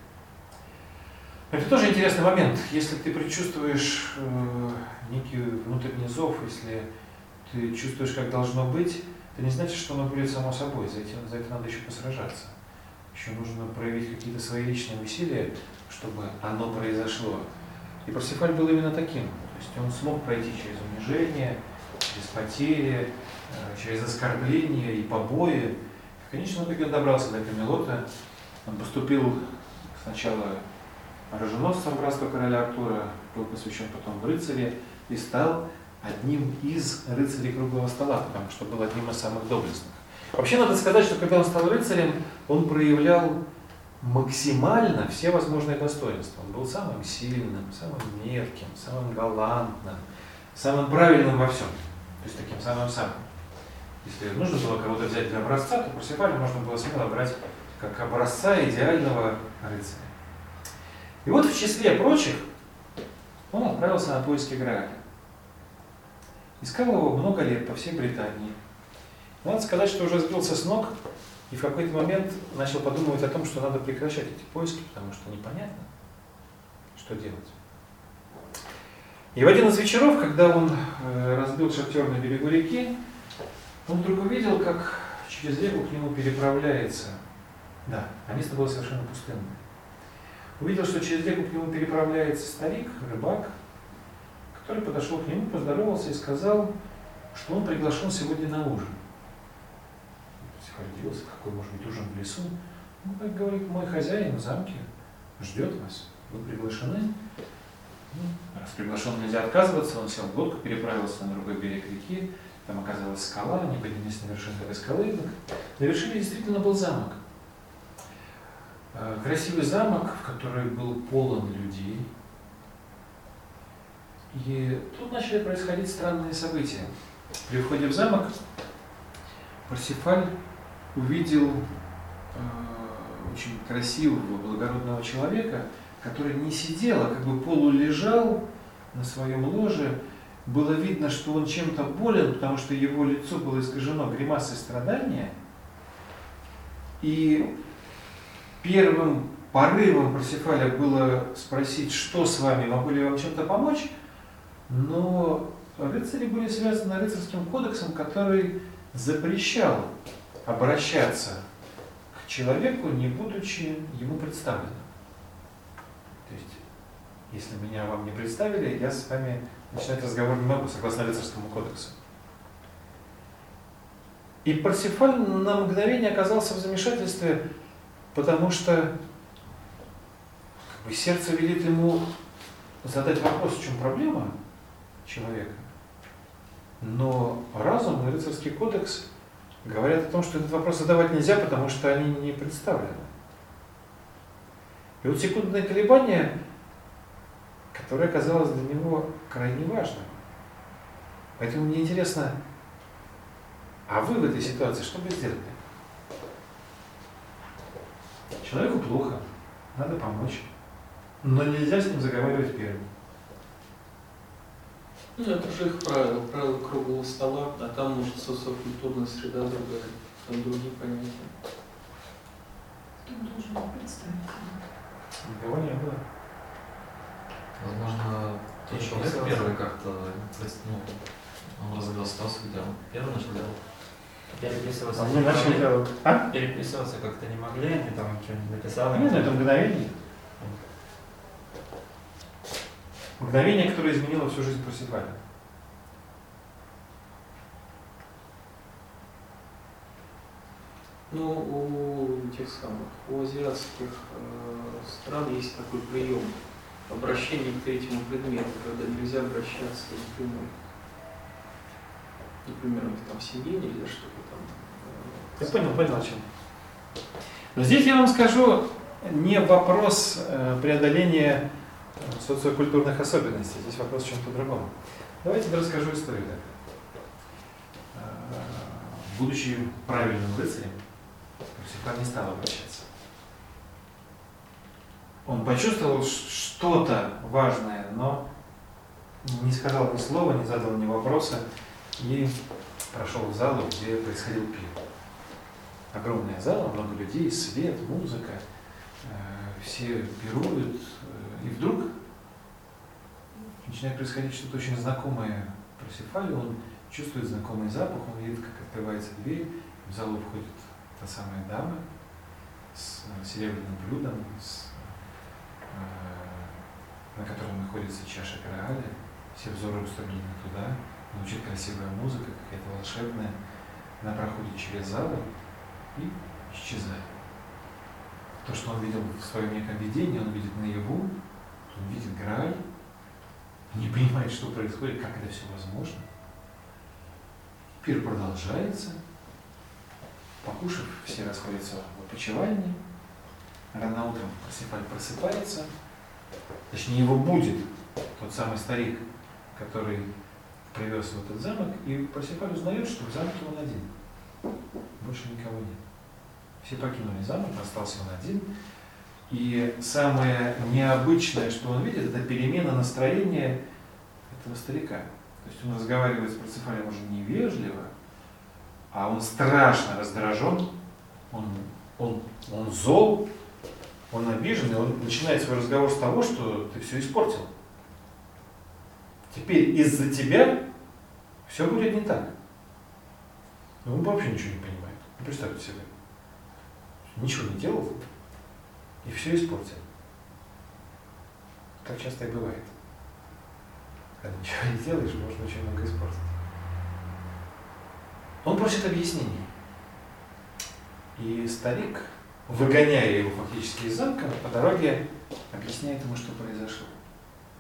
Это тоже интересный момент. Если ты предчувствуешь э, некий внутренний зов, если ты чувствуешь, как должно быть, это не значит, что оно будет само собой. За, этим, за это надо еще посражаться. Еще нужно проявить какие-то свои личные усилия, чтобы оно произошло. И Парсифаль был именно таким. То есть он смог пройти через унижение, через потери, э, через оскорбления и побои. В конечном итоге он добрался до Камелота. Он поступил сначала оруженосцем братства короля Артура, был посвящен потом в рыцаре и стал одним из рыцарей круглого стола, потому что был одним из самых доблестных. Вообще надо сказать, что когда он стал рыцарем, он проявлял максимально все возможные достоинства. Он был самым сильным, самым метким, самым галантным, самым правильным во всем. То есть таким самым-самым. Если нужно было кого-то взять для образца, то Парсифаля можно было смело брать как образца идеального рыцаря. И вот в числе прочих он отправился на поиски Грааля. Искал его много лет по всей Британии. Надо сказать, что уже сбился с ног и в какой-то момент начал подумывать о том, что надо прекращать эти поиски, потому что непонятно, что делать. И в один из вечеров, когда он э, разбил шатер на берегу реки, он вдруг увидел, как через реку к нему переправляется. Да, а место было совершенно пустынное. Увидел, что через реку к нему переправляется старик, рыбак, который подошел к нему, поздоровался и сказал, что он приглашен сегодня на ужин. Удивился, какой может быть ужин в лесу. Ну, как говорит, мой хозяин в замке ждет вас, вы приглашены. Ну, раз приглашен, нельзя отказываться, он сел в лодку, переправился на другой берег реки, там оказалась скала, они поднялись на вершину этой скалы. На вершине действительно был замок. Э, красивый замок, в который был полон людей. И тут начали происходить странные события. При входе в замок Парсифаль увидел э, очень красивого, благородного человека, который не сидел, а как бы полулежал на своем ложе. Было видно, что он чем-то болен, потому что его лицо было искажено гримасой страдания. И первым порывом Парсифаля было спросить, что с вами, могу ли я вам чем-то помочь, но рыцари были связаны рыцарским кодексом, который запрещал обращаться к человеку, не будучи ему представленным. То есть, если меня вам не представили, я с вами начинать разговор не могу, согласно рыцарскому кодексу. И Парсифаль на мгновение оказался в замешательстве, потому что как бы, сердце велит ему задать вопрос, в чем проблема человека. Но разум и рыцарский кодекс говорят о том, что этот вопрос задавать нельзя, потому что они не представлены. И вот секундное колебание, которое оказалось для него крайне важным. Поэтому мне интересно, а вы в этой ситуации что бы сделали? Человеку плохо, надо помочь. Но нельзя с ним заговаривать первым. Ну, это же их правило, правило круглого стола, а там может социокультурная среда другая, там другие понятия. Кто должен был представить? Никого не было. Возможно, тот человек первый как-то ну, Он разыграл ситуацию, где он первый начал делать. Переписываться А мы начали могли. делать. А? Переписываться как-то не могли, они там что-нибудь написали. Не знаю, это мгновение. Мгновение, которое изменило всю жизнь Парсифаля. Ну, у тех самых, у азиатских э, стран есть такой прием обращение к третьему предмету, когда нельзя обращаться напрямую. Например, у них там в семье нельзя что-то Я понял, понял о чем. Но здесь я вам скажу не вопрос э, преодоления э, социокультурных особенностей, здесь вопрос в чем-то другом. Давайте расскажу историю. Э, Будучи правильным рыцарем, Парсифаль не стал обращаться. Он почувствовал что-то важное, но не сказал ни слова, не задал ни вопроса и прошел в залу, где происходил пир. Огромная зала, много людей, свет, музыка, э, все пируют, э, и вдруг начинает происходить что-то очень знакомое Парсифалю, он чувствует знакомый запах, он видит, как открывается дверь, в залу входит та самая дама с э, серебряным блюдом, с, на котором находится чаша Грааля, все взоры устремлены туда, звучит красивая музыка, какая-то волшебная, она проходит через залу и исчезает. То, что он видел в своем неком видении, он видит наяву, он видит Грааль, не понимает, что происходит, как это все возможно. Пир продолжается. Покушав, все расходятся в опочивальне. Рано утром Парсифаль просыпается. Точнее, его будет тот самый старик, который привез в этот замок. И Парсифаль узнает, что в замке он один. Больше никого нет. Все покинули замок, остался он один. И самое необычное, что он видит, это перемена настроения этого старика. То есть он разговаривает с Парцефалем уже невежливо, а он страшно раздражен, он, он, он зол, он обижен, и он начинает свой разговор с того, что ты все испортил. Теперь из-за тебя все будет не так. Ну, он вообще ничего не понимает. Ну, представьте себе. Ничего не делал, и все испортил. Так часто и бывает. Когда ничего не делаешь, можно очень много испортить. Он просит объяснений. И старик, выгоняя его фактически из замка, по дороге объясняет ему, что произошло.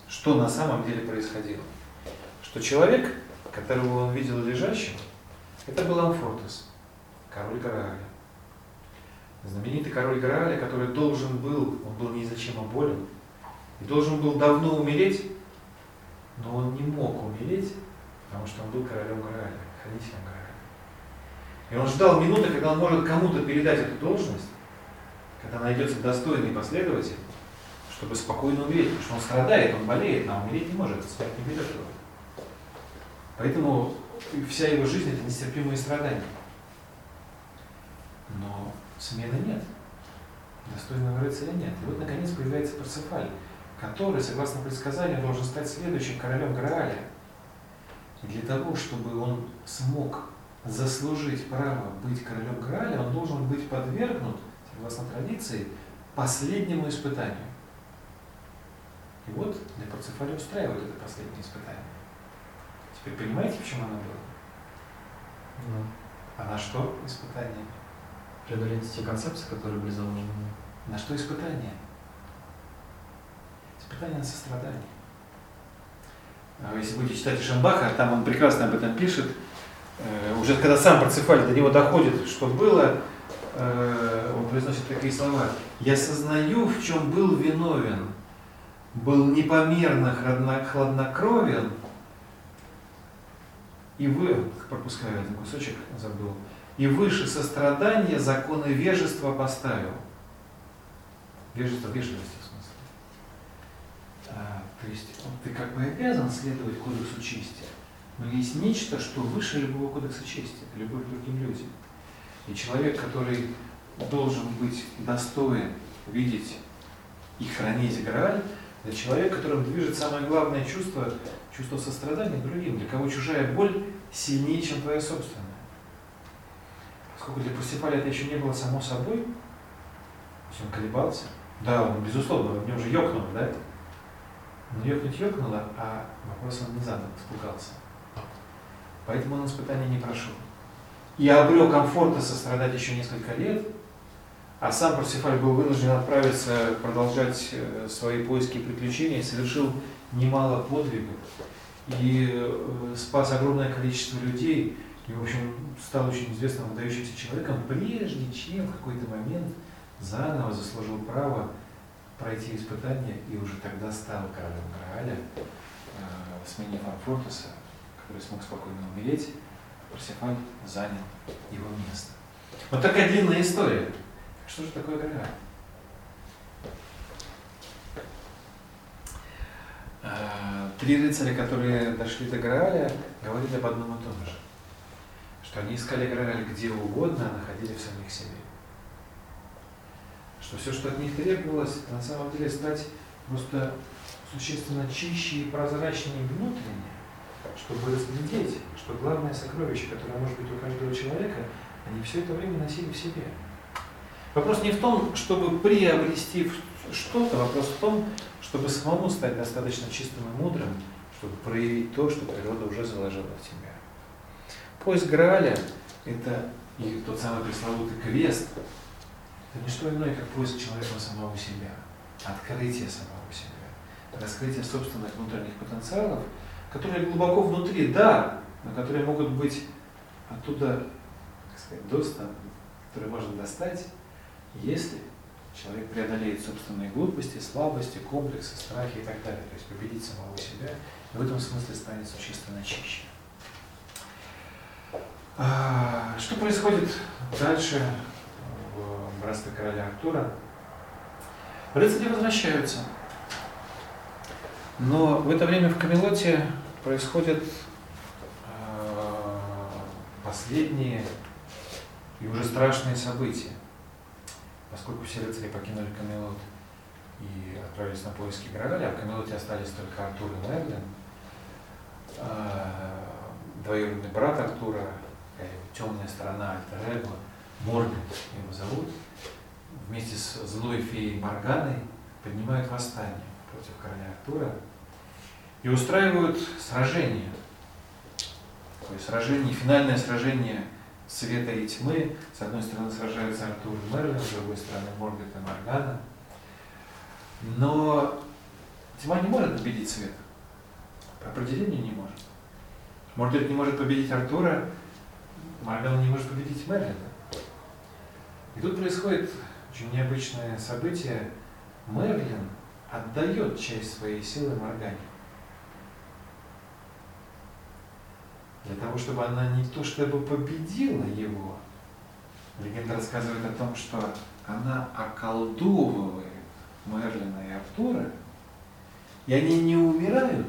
Что на самом деле происходило. Что человек, которого он видел лежащим, это был Амфортес, король Грааля. Знаменитый король Грааля, который должен был, он был неизлечимо болен, и должен был давно умереть, но он не мог умереть, потому что он был королем Грааля, хранителем Грааля. И он ждал минуты, когда он может кому-то передать эту должность, когда найдется достойный последователь, чтобы спокойно умереть, потому что он страдает, он болеет, но умереть не может, смерть не берет его. Поэтому вся его жизнь это нестерпимые страдания. Но смены нет. Достойного рыцаря нет. И вот наконец появляется Парсифаль, который, согласно предсказанию, должен стать следующим королем Грааля. И для того, чтобы он смог заслужить право быть королем Грааля, он должен быть подвергнут, согласно традиции, последнему испытанию. И вот для Парцефаля устраивают это последнее испытание. Теперь понимаете, в чем оно было? Ну, А на что испытание? Преодолеть те концепции, которые были заложены. На что испытание? Испытание на сострадание. А Если будете читать Шамбаха, там он прекрасно об этом пишет. Э, Уже когда сам Парцефаль до него доходит, что было, э, он произносит такие слова. «Я сознаю, в чем был виновен, был непомерно хладно- хладнокровен, и вы, пропускаю один кусочек, забыл, и выше сострадания законы вежества поставил». Вежество, вежливости в смысле. А, то есть ты как бы обязан следовать кодексу чести, но есть нечто, что выше любого кодекса чести, это любовь к другим людям. И человек, который должен быть достоин видеть и хранить Грааль, для человека, которым движет самое главное чувство, чувство сострадания к другим, для кого чужая боль сильнее, чем твоя собственная. Поскольку для Парсифаля это еще не было само собой, то есть он колебался. Да, он, безусловно, в нем же ёкнуло, да? Но ёкнуть ёкнуло, а вопрос он не задал, испугался. Поэтому он испытания не прошел. И обрел комфорта сострадать еще несколько лет, а сам Парсифаль был вынужден отправиться продолжать э, свои поиски и приключения, совершил немало подвигов и э, спас огромное количество людей, и, в общем, стал очень известным выдающимся человеком, прежде чем в какой-то момент заново заслужил право пройти испытание и уже тогда стал королем Грааля, э, сменив Амфортуса, который смог спокойно умереть, Парсифаль занял его место. Вот такая длинная история. Что же такое Грааль? Э, Три рыцаря, которые дошли до Грааля, говорили об одном и том же. Что они искали Грааль где угодно, а находили в самих себе. Что все, что от них требовалось, это на самом деле стать просто существенно чище и прозрачнее внутренне, чтобы разглядеть, что главное сокровище, которое может быть у каждого человека, они все это время носили в себе. Вопрос не в том, чтобы приобрести что-то, вопрос в том, чтобы самому стать достаточно чистым и мудрым, чтобы проявить то, что природа уже заложила в тебя. Поиск Грааля – это и тот самый пресловутый квест, это не что иное, как поиск человека самого себя, открытие самого себя, раскрытие собственных внутренних потенциалов, которые глубоко внутри, да, но которые могут быть оттуда, так сказать, достан, которые можно достать, если человек преодолеет собственные глупости, слабости, комплексы, страхи и так далее, то есть победить самого себя, в этом смысле станет существенно чище. А, что происходит дальше в братстве короля Артура? Рыцари возвращаются. Но в это время в Камелоте происходят а, последние и уже страшные события. Поскольку все рыцари покинули Камелот и отправились на поиски Грагаля, а в Камелоте остались только Артур и Мерлин, а, двоюродный брат Артура, темная сторона Альтер Морган его зовут, вместе с злой феей Морганой поднимают восстание против короля Артура и устраивают сражение. Такое сражение, финальное сражение света и тьмы. С одной стороны сражаются Артур и Мерлин, с другой стороны Морган и Моргана. Но тьма не может победить свет. По определению не может. Морган не может победить Артура, Морган не может победить Мерлина. И тут происходит очень необычное событие. Мерлин отдает часть своей силы Моргане. Для того, чтобы она не то чтобы победила его, легенда рассказывает о том, что она околдовывает Мерлина и Артура, и они не умирают,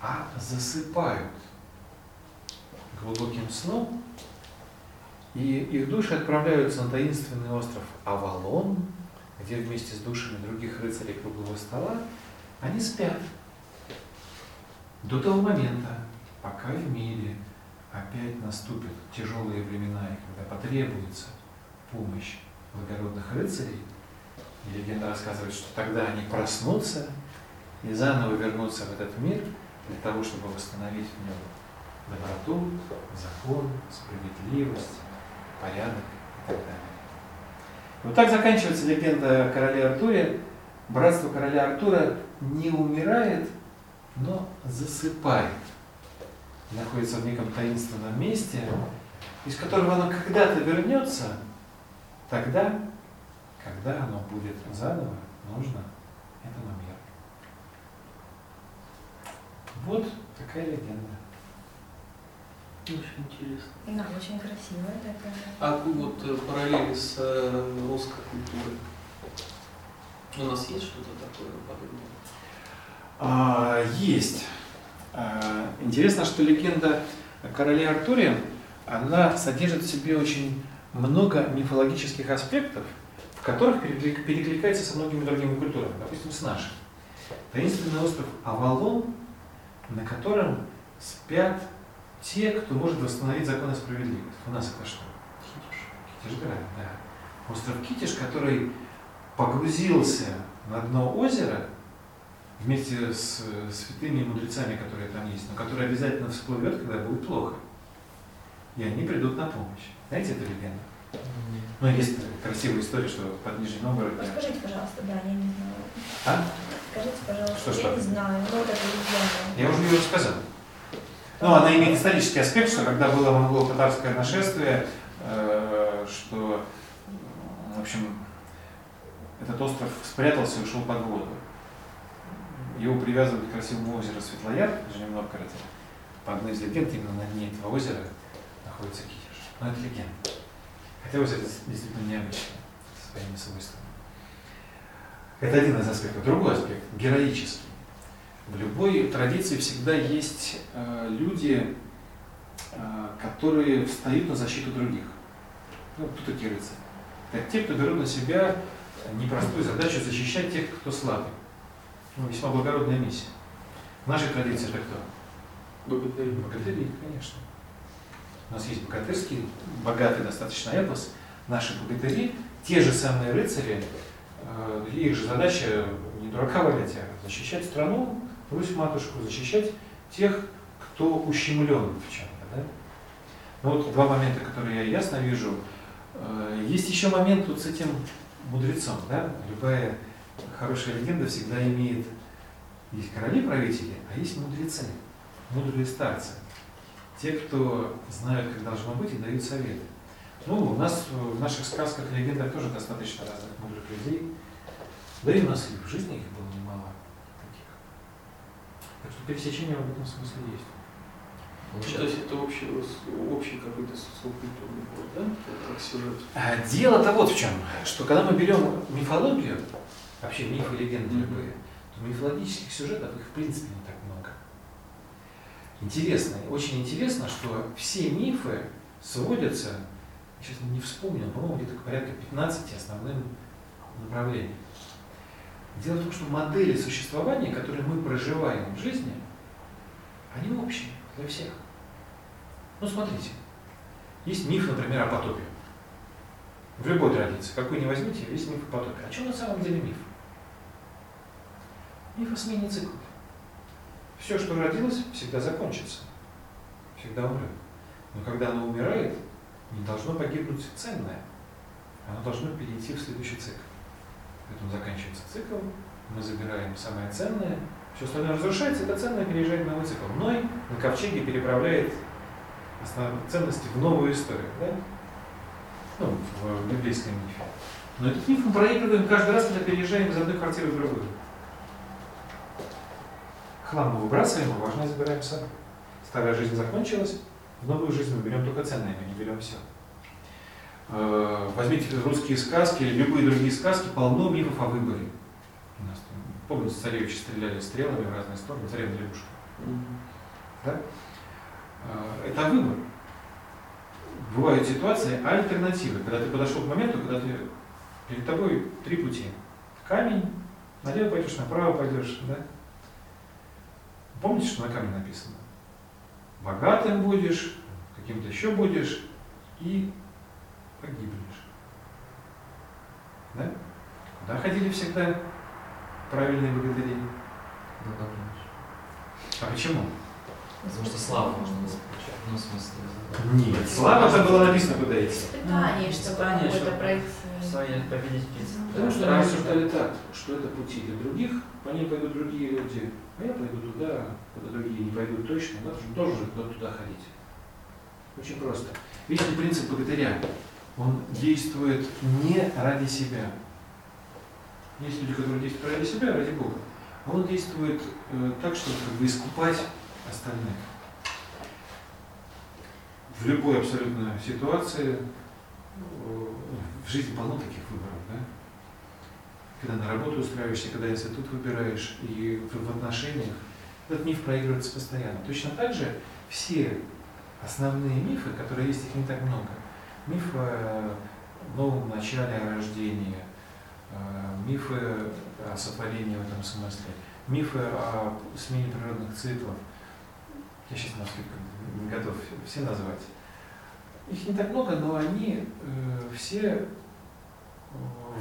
а засыпают глубоким сном, и их души отправляются на таинственный остров Авалон, где вместе с душами других рыцарей круглого стола они спят до того момента, пока в мире опять наступят тяжелые времена, и когда потребуется помощь благородных рыцарей, и легенда рассказывает, что тогда они проснутся и заново вернутся в этот мир для того, чтобы восстановить в нем доброту, закон, справедливость, порядок и так далее. Вот так заканчивается легенда о короле Артуре. Братство короля Артура не умирает, но засыпает. Находится в неком таинственном месте, из которого оно когда-то вернется, тогда, когда оно будет заново нужно этому миру. Вот такая легенда. Очень интересно. Да, очень красивая такая. А вот э, параллели с э, русской культурой? У нас есть что-то такое подобное? А, есть. А, интересно, что легенда о короле Артуре, она содержит в себе очень много мифологических аспектов, в которых перекликается со многими другими культурами, допустим, с нашей. Таинственный остров Авалон, на котором спят те, кто может восстановить закон и справедливость. У нас это что? Китиш Град, да. Остров Китиш, который погрузился на дно озера вместе с святыми мудрецами, которые там есть, но который обязательно всплывет, когда будет плохо. И они придут на помощь. Знаете эту легенду? Ну, есть красивая история, что под Нижним Новгородом... Расскажите, пожалуйста, да, я не знаю. А? Скажите, пожалуйста, Что, я что? не знаю. Ну, вот это легенда. Я уже ее рассказал. Ну, она имеет исторический аспект, что когда было монголо-татарское нашествие, э, что, в общем, этот остров спрятался и ушел под воду. Его привязывают к красивому озеру Светлояр в Нижнем Новгороде. По одной из легенд, именно на дне этого озера находится Китеж. Но это легенда. Хотя озеро действительно необычное, своими свойствами. Это один из аспектов. Другой аспект, героический. В любой традиции всегда есть э, люди, э, которые встают на защиту других. Ну, кто такие рыцари? Это те, кто берут на себя непростую задачу защищать тех, кто слабый. Ну, весьма благородная миссия. В нашей традиции это кто? Богатыри. Богатыри, конечно. У нас есть богатырский, богатый достаточно эпос. Наши богатыри, те же самые рыцари, э, их же задача не дурака валять, а защищать страну, Русь матушку, защищать тех, кто ущемлен в чем-то. Да? Ну вот два момента, которые я ясно вижу. Э, Есть еще момент вот с этим мудрецом. Да? Любая хорошая легенда всегда имеет, есть короли-правители, а есть мудрецы, мудрые старцы. Те, кто знают, как должно быть и дают советы. Ну, у нас в наших сказках и легендах тоже достаточно разных мудрых людей. Да и у нас и в жизни их было немало таких. Так что пересечение в этом смысле есть. Ну, то есть это общий, общий какой-то социокультурный код, да? Как сюжет. А Дело-то вот в чем, что когда мы берем мифологию, вообще мифы, легенды Мгм. любые, то мифологических сюжетов их в принципе не так много. Интересно, очень интересно, что все мифы сводятся, я сейчас не вспомнил, по-моему, где-то порядка 15 основным направлениям. Дело в том, что модели существования, которые мы проживаем в жизни, они общие для всех. Ну, смотрите, есть миф, например, о потопе. В любой традиции, какой ни возьмите, есть миф о потопе. А что на самом деле миф? Миф о смене циклов. Все, что родилось, всегда закончится, всегда умрет. Но когда оно умирает, не должно погибнуть ценное. Оно должно перейти в следующий цикл. Поэтому заканчивается цикл, мы забираем самое ценное, все остальное разрушается, это ценное переезжает в новый цикл. Ной на ковчеге переправляет основные ценности в новую историю. Да? Ну, в библейском мифе. Но этот миф мы проигрываем каждый раз, когда переезжаем из одной квартиры в другую. Хлам мы выбрасываем, а важное забираем сами. Старая жизнь закончилась, в новую жизнь мы берем только ценное, мы не берем все. Э, Возьмите русские сказки или любые другие сказки, полно мифов о выборе. У нас там, помните, царевичи стреляли стрелами в разные стороны, царевна лягушка. Да? Э, Это выбор. Бывают ситуации альтернативы, когда ты подошел к моменту, когда ты перед тобой три пути. Камень, налево пойдешь, направо пойдешь, да? Помните, что на камне написано? Богатым будешь, каким-то еще будешь и погибнешь. Да? Куда ходили всегда правильные богатыри? А почему? Потому что славу можно было получать. Ну, в смысле, Нет, слава там было написано, куда идти. Испытание, Ну, чтобы испытание, какое-то пройти. свои победить принцип. Потому что они рассуждали так, что это пути для других, по ним пойдут другие люди, а я пойду туда, куда другие не пойдут точно, надо же тоже туда ходить. Очень просто. Видите принцип богатыря? Он действует не ради себя. Есть люди, которые действуют ради себя, ради Бога. А он действует э, так, чтобы как бы искупать остальных. В любой абсолютно ситуации э, в жизни полно таких выборов, да? Когда на работу устраиваешься, когда институт выбираешь, и в, в отношениях, этот миф проигрывается постоянно. Точно так же все основные мифы, которые есть, их не так много. Миф о новом начале, о рождении, э, мифы о сотворении в этом смысле, мифы о смене природных циклов. Я сейчас на скидку не готов все назвать. Их не так много, но они э, все э,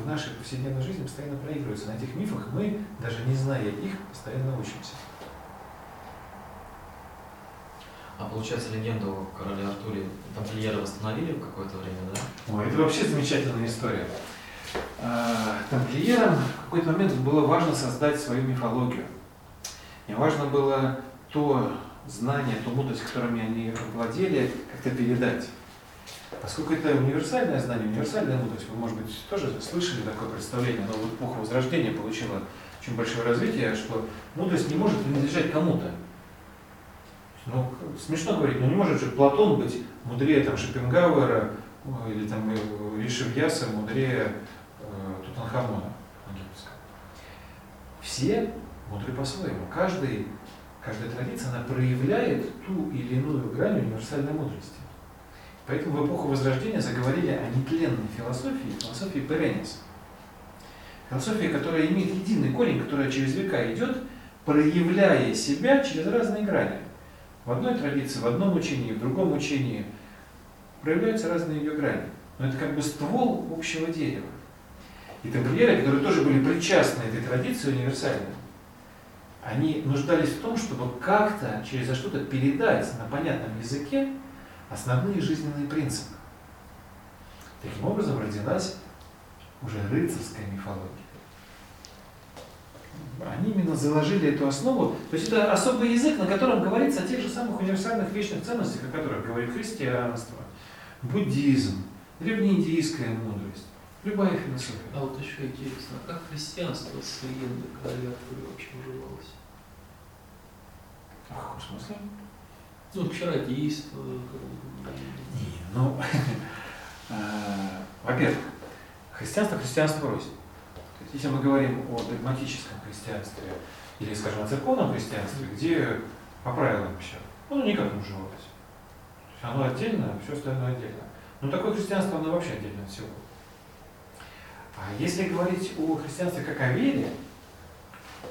в нашей повседневной жизни постоянно проигрываются. На этих мифах мы, даже не зная их, постоянно учимся. А получается, легенду о короле Артуре тамплиеры восстановили в какое-то время, да? Ой, это вообще замечательная история. А, Тамплиерам в какой-то момент было важно создать свою мифологию. И важно было то знание, ту мудрость, которыми они владели, как-то передать. Поскольку это универсальное знание, универсальная мудрость, вы, может быть, тоже слышали такое представление, но в эпоху Возрождения получила очень большое развитие, что мудрость не может принадлежать кому-то. Ну, смешно говорить, но не может же Платон быть мудрее там, Шопенгауэра или там Ришевьяса, мудрее э, Тутанхамона египетского. Все мудры по-своему. Каждый, каждая традиция, она проявляет ту или иную грань универсальной мудрости. Поэтому в эпоху Возрождения заговорили о нетленной философии, философии Перенис. Философия, которая имеет единый корень, которая через века идет, проявляя себя через разные грани. В одной традиции, в одном учении, в другом учении проявляются разные ее грани. Но это как бы ствол общего дерева. И тамплиеры, которые тоже были причастны этой традиции универсальной, они нуждались в том, чтобы как-то через что-то передать на понятном языке основные жизненные принципы. Таким образом родилась уже рыцарская мифология они именно заложили эту основу. То есть это особый язык, на котором говорится о тех же самых универсальных вечных ценностях, о которых говорит христианство, буддизм, древнеиндийская мудрость, любая философия. А вот еще интересно, а как христианство с легендой короля Артура вообще уживалось? А в каком смысле? Ну, чародейство. Не, ну, э, во-первых, христианство христианство рознь. Если мы говорим о догматическом христианстве или, скажем, о церковном христианстве, где по правилам все, оно никак не уживалось. Оно отдельно, все остальное отдельно. Но такое христианство, оно вообще отдельно от всего. А если говорить о христианстве как о вере,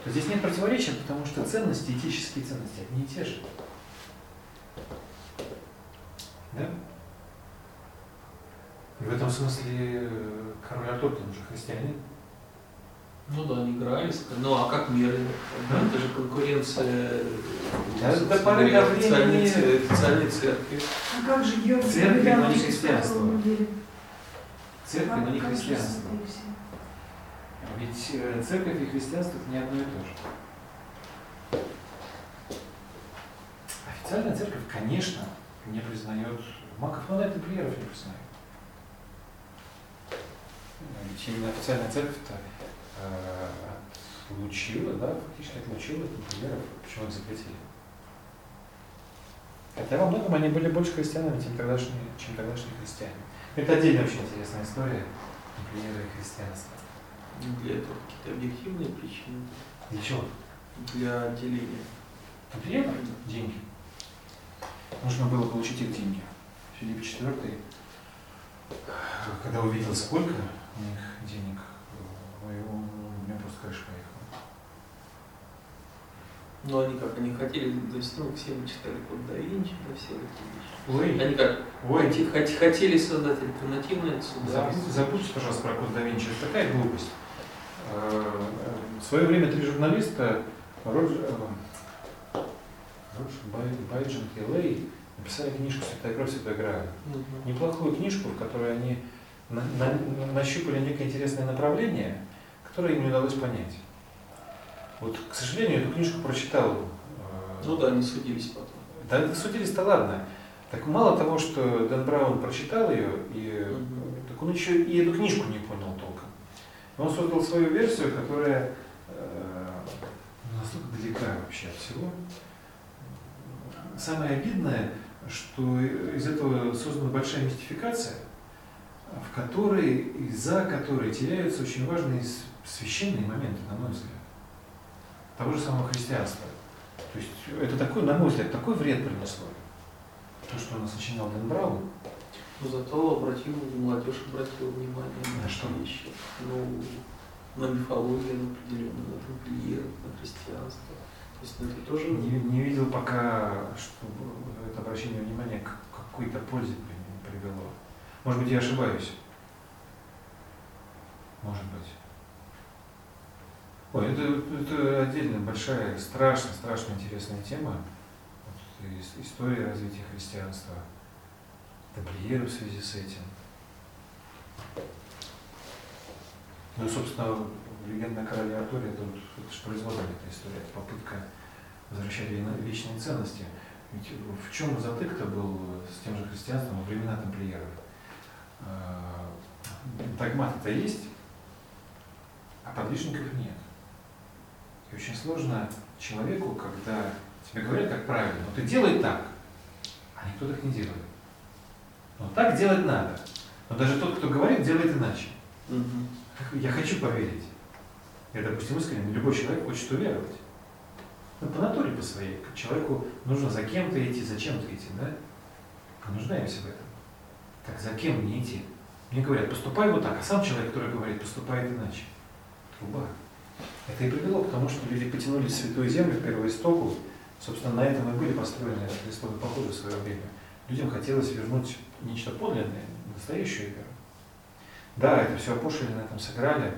то здесь нет противоречия, потому что ценности, этические ценности, одни и те же. Да? И в этом смысле король Артур, он же христианин. Ну да, они игрались. Ну а как меры? Да? Это же конкуренция Да, собственно до поры до времени- официальной церкви. А как же Георгий Церковь, но не христианство. Церковь, но не христианство. Ведь э, церковь и христианство это не одно и то же. Официальная церковь, конечно, не признает маков, но это тамплиеров не признает. Ведь именно официальная церковь-то э, отлучила, да, фактически отлучила тамплиеров, почему их запретили. Хотя во многом они были больше христианами, чем тогдашние, чем тогдашние христиане. Это отдельная очень интересная история и христианства. Для этого какие-то объективные причины. Для чего? Для отделения. Тамплиеров? Деньги. Нужно было получить их деньги. Филипп IV, когда увидел, сколько у них денег, ой, у у меня просто крыша поехала. Но они как, они хотели, то есть, ну, все мы читали Код да Винчи, да, все эти вещи. Ой, Они как, ой, хоти- хоти- хотели создать альтернативное государство. забудьте, пожалуйста, про код да Винчи. Это такая глупость. Э, В свое время три журналиста, Роджер, э, Роджер Бай- Байджин и Лей, написали книжку «Святая кровь, Грааль». Мгм. неплохую книжку, в которой они на- на- нащупали некое интересное направление, которое им не удалось понять. Вот, к сожалению, эту книжку прочитал. э, Ну да, они судились потом. Да, судились-то ладно. Так мало того, что Дэн Браун прочитал ее, и, Мгм. так он еще и эту книжку не понял толком. Он создал свою версию, которая э, настолько далека вообще от всего. Самое обидное, что из этого создана большая мистификация, в которой и за которой теряются очень важные священные моменты, на мой взгляд. Того же самого христианства. То есть это такой, на мой взгляд, такой вред принесло. То, что нас сочинял Дэн Браун. Но зато обратил, молодежь обратила внимание На на что? вещи. Ну, на мифологию, на определенную, на тамплиеров, на христианство. То есть ну, это тоже... Не, не видел пока, чтобы это обращение внимания к какой-то пользе при- привело. Может быть, я ошибаюсь. Может быть. Ой, это, это отдельная большая, страшно, страшно интересная тема. Вот, ис- история развития христианства, тамплиеры в связи с этим. Ну, собственно, легенда о короле Артуре, это, это же производная эта история, это попытка возвращать ве- вечные ценности. Ведь в чем затык-то был с тем же христианством во времена тамплиеров? А, Догматы-то есть, а подвижников нет. И очень сложно человеку, когда тебе говорят, как правильно, ну ты делай так, а никто так не делает. Но так делать надо. Но даже тот, кто говорит, делает иначе. Мгм. Я хочу поверить. Я, допустим, искренне, любой человек хочет уверовать. Ну, по натуре по своей. Человеку нужно за кем-то идти, за чем-то идти, да? Мы нуждаемся в этом. Так за кем мне идти? Мне говорят, поступай вот так, а сам человек, который говорит, поступает иначе. Труба. Это и привело к тому, что люди потянули в святую землю, в первоистоку. Собственно, на этом и были построены крестовые походы в свое время. Людям хотелось вернуть нечто подлинное, настоящую веру. Да, это все опошлили, на этом сыграли.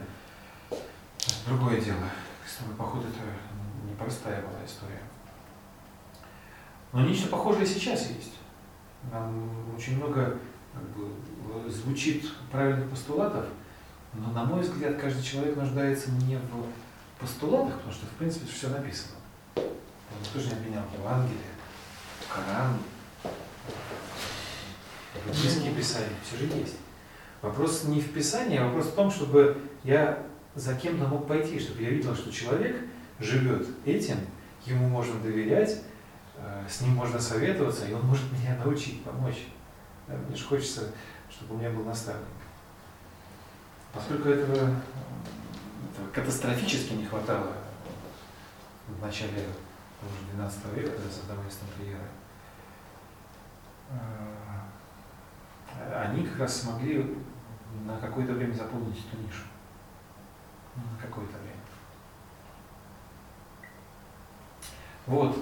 Другое дело. Крестовый поход это непростая была история. Но нечто похожее сейчас есть. Нам очень много как бы, звучит правильных постулатов, но, на мой взгляд, каждый человек нуждается не в постулатах, потому что, в принципе, все написано. Никто же не обвинял Евангелие, Коран, библейские писания, все же есть. Вопрос не в Писании, а вопрос в том, чтобы я за кем-то мог пойти, чтобы я видел, что человек живет этим, ему можно доверять, э, с ним можно советоваться, и он может меня научить, помочь. Мне же хочется, чтобы у меня был наставник. Поскольку этого, м, этого катастрофически не хватало в начале уже 12 века, когда создавались тамплиеры, э, они как раз смогли на какое-то время заполнить эту нишу. На какое-то время. Вот.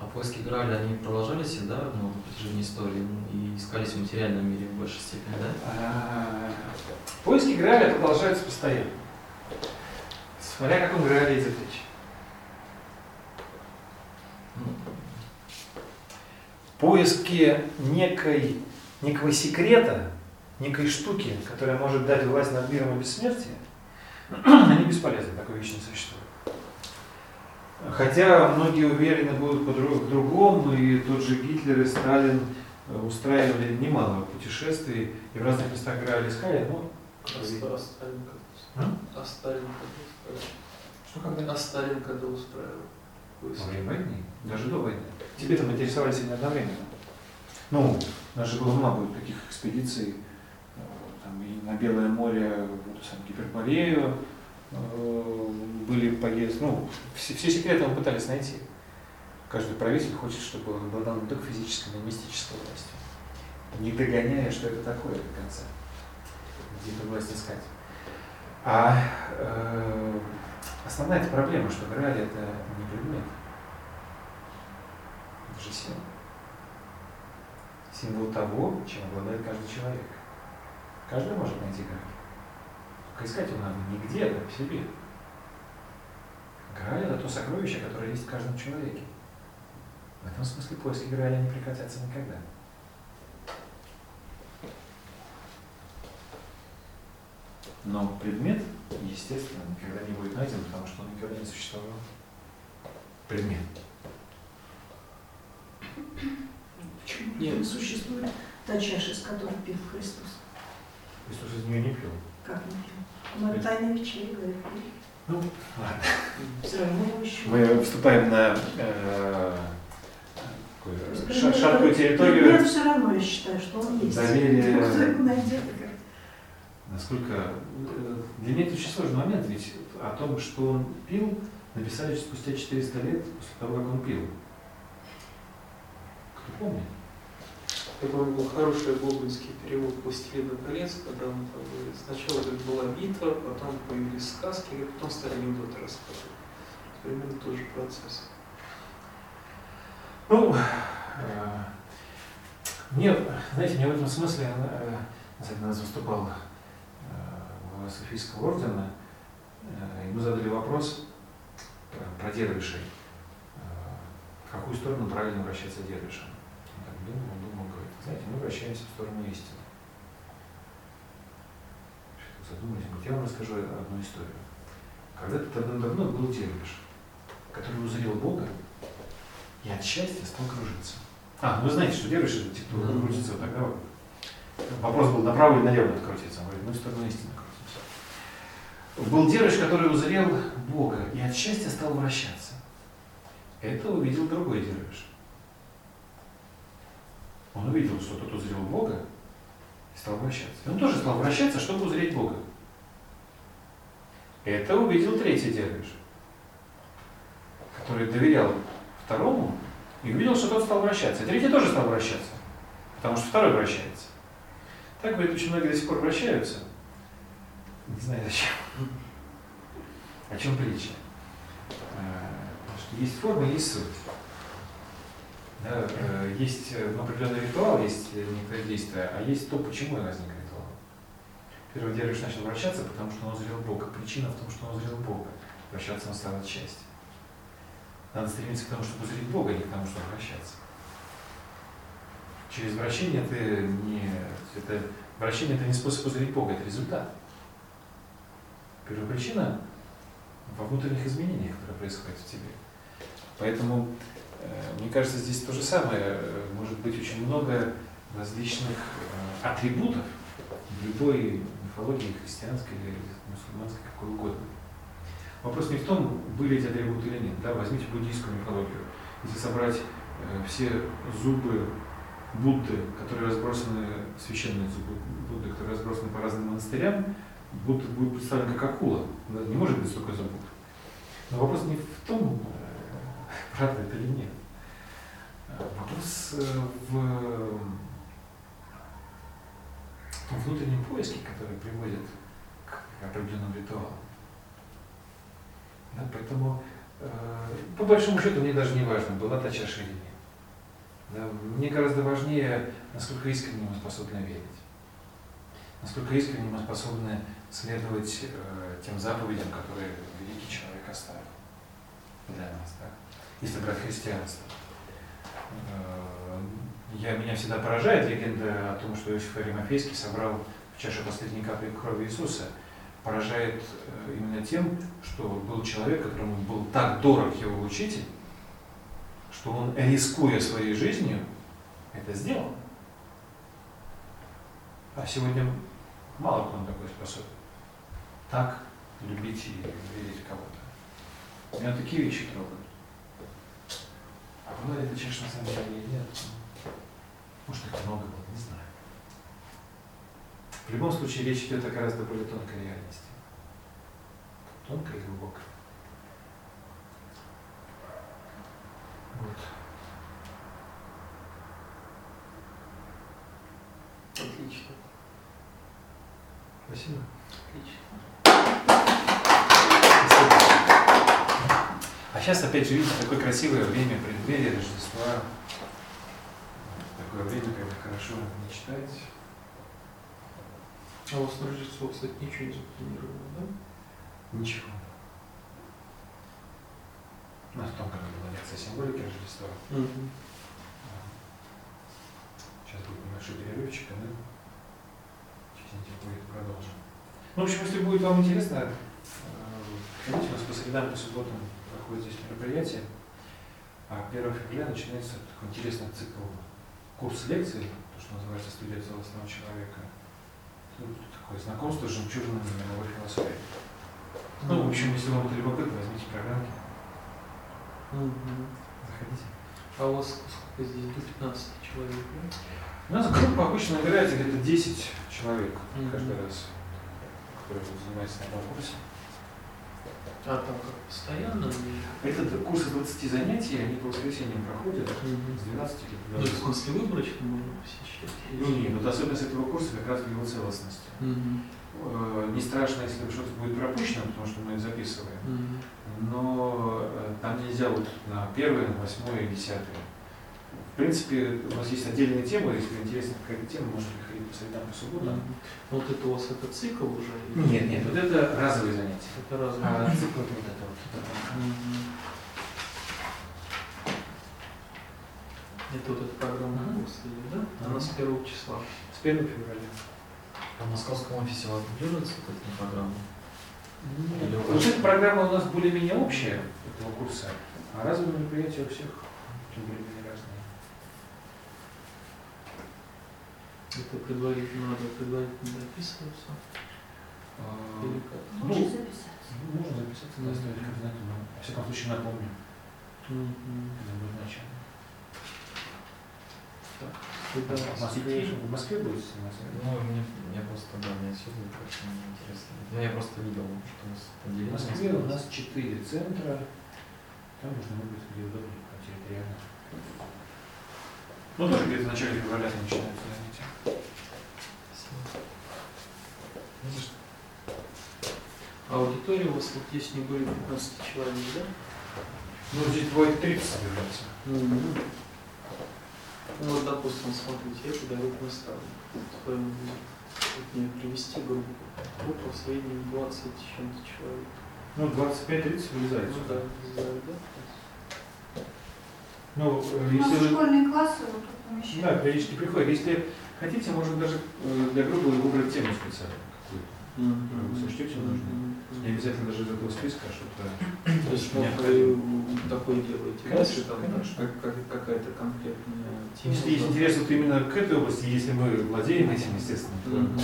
А поиски Граля, они продолжались, да, ну, на протяжении истории, ну, и искались в материальном мире в большей степени, да? А, Поиски Граля продолжаются постоянно. Смотря о каком Граале идет речь. Поиски некой, некого секрета, некой штуки, которая может дать власть над миром и бессмертие, они бесполезны, такой вещи не существует. Хотя многие уверены будут в другом, и тот же Гитлер и Сталин э, устраивали немало путешествий и в разных местах Грааля искали, но А Ста- Сталин когда? А Сталин когда что когда? А Сталин когда устраивал? Во время войны, даже до войны. Тебе там интересовались они одновременно. Ну, у нас же было много таких экспедиций, э, там и на Белое море, в эту самую Гиперборею, были поездки, ну, все, все секреты мы пытались найти. Каждый правитель хочет, чтобы он обладал не только физической, но и мистической властью. Не догоняя, что это такое до конца. Где эту власть искать. А э, основная эта проблема, что Грааль это не предмет. Это же символ. Символ того, чем обладает каждый человек. Каждый может найти Грааль. Только искать его надо не где-то, а в себе. Грааль это то сокровище, которое есть в каждом человеке. В этом смысле поиски Грааля не прекратятся никогда. Но предмет, естественно, никогда не будет найден, потому что он никогда не существовал. Предмет. Почему Нет. не существует та чаша, из которой пил Христос? Христос из нее не пил. Как не пил? Ну, ладно. Все равно его еще. Мы вступаем на э, такую предмет- шаткую территорию. все равно, я считаю, что он есть. Доверие. Кто его найдет? как- Насколько э, для меня это очень сложный момент, ведь о том, что он пил, написали спустя 400 лет после того, как он пил. Кто помнит? Помню, был хороший гоблинский перевод «Властелина колец», когда он там говорит, сначала говорит, была битва, потом появились сказки, и потом стали анекдоты рассказывать. Примерно тот же процесс. Ну, э, мне, знаете, мне в этом смысле, э, один раз выступал э, глава Софийского ордена, ему задали вопрос про, дервишей. В какую сторону правильно обращаться дервишам? Он думал, он думал, знаете, мы обращаемся в сторону истины. Говорит, я вам расскажу одну историю. Когда-то давно-давно был дервиш, который узрел Бога и от счастья стал кружиться. А, ну вы знаете, что дервиш это те, кто Мгм. крутится вот так, да? вот. Вопрос был направо или налево надо крутиться. Он говорит, ну в сторону истины крутимся. Был дервиш, который узрел Бога и от счастья стал вращаться. Это увидел другой дервиш. Он увидел, что тот узрел Бога и стал вращаться. И он тоже стал вращаться, чтобы узреть Бога. Это увидел третий дервиш, который доверял второму и увидел, что тот стал вращаться. И третий тоже стал вращаться, потому что второй вращается. Так, говорит, очень многие до сих пор вращаются. Не знаю зачем. О чем притча? Э, Что есть форма, есть суть. Э, есть э, определенный ритуал, есть некоторые действия, а есть то, почему возник ритуал. Первый дервиш начал вращаться, потому что он узрел Бога. Причина в том, что он узрел Бога. Вращаться он стал от счастья. Надо стремиться к тому, чтобы узреть Бога, а не к тому, чтобы вращаться. Через вращение ты не... Это, вращение это не способ узреть Бога, это результат. Первопричина во внутренних изменениях, которые происходят в тебе. Поэтому, э, мне кажется, здесь то же самое. Э, Может быть очень много различных э, атрибутов любой мифологии, христианской или мусульманской, какой угодно. Вопрос не в том, были эти атрибуты или нет. Да? Возьмите буддийскую мифологию. Если собрать э, все зубы Будды, которые разбросаны, священные зубы Будды, которые разбросаны по разным монастырям, Будда будет представлен как акула. Не может быть столько зубов. Но вопрос не в том, э, правда это или нет. А Вопрос э, в том внутреннем поиске, который приводит к определенным ритуалам. Да, поэтому, э, по большому счету, мне даже не важно, была та чаша или нет. Да, мне гораздо важнее, насколько искренне мы способны верить. Насколько искренне мы способны следовать э, тем заповедям, которые великий человек оставил для нас. Да? Если брать христианство. Э, я, меня всегда поражает легенда о том, что Иосиф Аримафейский собрал в чаше последней капли крови Иисуса. Поражает э, именно тем, что был человек, которому был так дорог его учитель, что он, рискуя своей жизнью, это сделал. А сегодня мало кто на такой способен. Так любить и верить кого-то. Меня такие вещи трогают. Ли это чаша на самом деле нет? Может, их много было, не знаю. В любом случае, речь идет о гораздо более тонкой реальности. Тонкой и глубокой. Вот. Отлично. Спасибо. Отлично. Спасибо. А сейчас опять же видите такое красивое время преддверия Рождества. Такое время, когда хорошо мечтать. А у вас на Рождество, кстати, ничего не запланировано, да? Ничего. У нас в том году была лекция символики Рождества. Мгм. Сейчас будет небольшой перерывчик, мы через неделю будет продолжим. Ну, в общем, если будет вам интересно, э, приходите, у нас по средам, по субботам проходит здесь мероприятие. А 1 февраля начинается такой интересный цикл курс лекций, то, что называется «Студия целостного человека». Ну, такое знакомство с жемчужинами мировой философии. Ну, в общем, если вам это любопытно, возьмите программки, заходите. А у вас сколько здесь? До 15 человек, да? У нас группа обычно набирается где-то 10 человек каждый раз, которые занимаются на одном курсе. А там как постоянно? или- Этот курс из 20 занятий, они по воскресеньям проходят Мгм. с 12 Ну, до в смысле выборочно можно посещать? Ну, нет, вот особенность этого курса как раз в его целостности. Э, Не страшно, если что-то будет пропущено, потому что мы это записываем. Мгм. Но э, там нельзя вот на первое, на восьмое и десятое. В принципе, у нас есть отдельные темы, если интересна какая-то тема, можно приходить по средам, по субботам. Мгм. Ну, Вот это у вас это цикл уже? Нет, нет, вот это разовые занятия. Это разное. А цикл это вот это вот. Это вот эта программа курса, да? Она с первого числа. С 1 февраля. А в московском офисе вас дублируется вот эта программа? Или Вот эта программа у нас более-менее общая этого курса, а разовые мероприятия у всех более-менее разные. Это предварительно надо предварительно записываться. А, Или как? Ну, Можно записаться. ну, Можно записаться на оставить координаты, но во всяком случае напомню, когда будет начало. Куда В Москве, в Москве будет сниматься? Ну, мне, я просто, да, мне отсюда как-то не интересно. Ну, я просто видел, что у вас В отделение. Москве у нас четыре центра, там можно выбрать, где удобнее по территориально. Ну, тоже где-то в начале февраля начинаются занятия. Спасибо. Не за что. А аудитория у вас вот здесь не были 15 человек, да? Ну, здесь бывает 30 собирается. Ну вот, допустим, смотрите, я педагог наставник. Вот, мне привести группу. Группа в среднем 20 с чем-то человек. Ну, 25-30 вылезает. Ну да, знаю, да? Ну, э, если вы... школьные классы вот тут помещают. Да, периодически приходят. Если хотите, можно даже э, для группы выбрать тему специально какую-то. Вы сочтете нужным? Не обязательно даже из этого списка, а что-то... То есть вы такое делаете, Конечно, если там конечно. как- как- какая-то конкретная тема. Если есть интерес вот именно к этой области, если мы владеем этим, естественно, то. Мгм.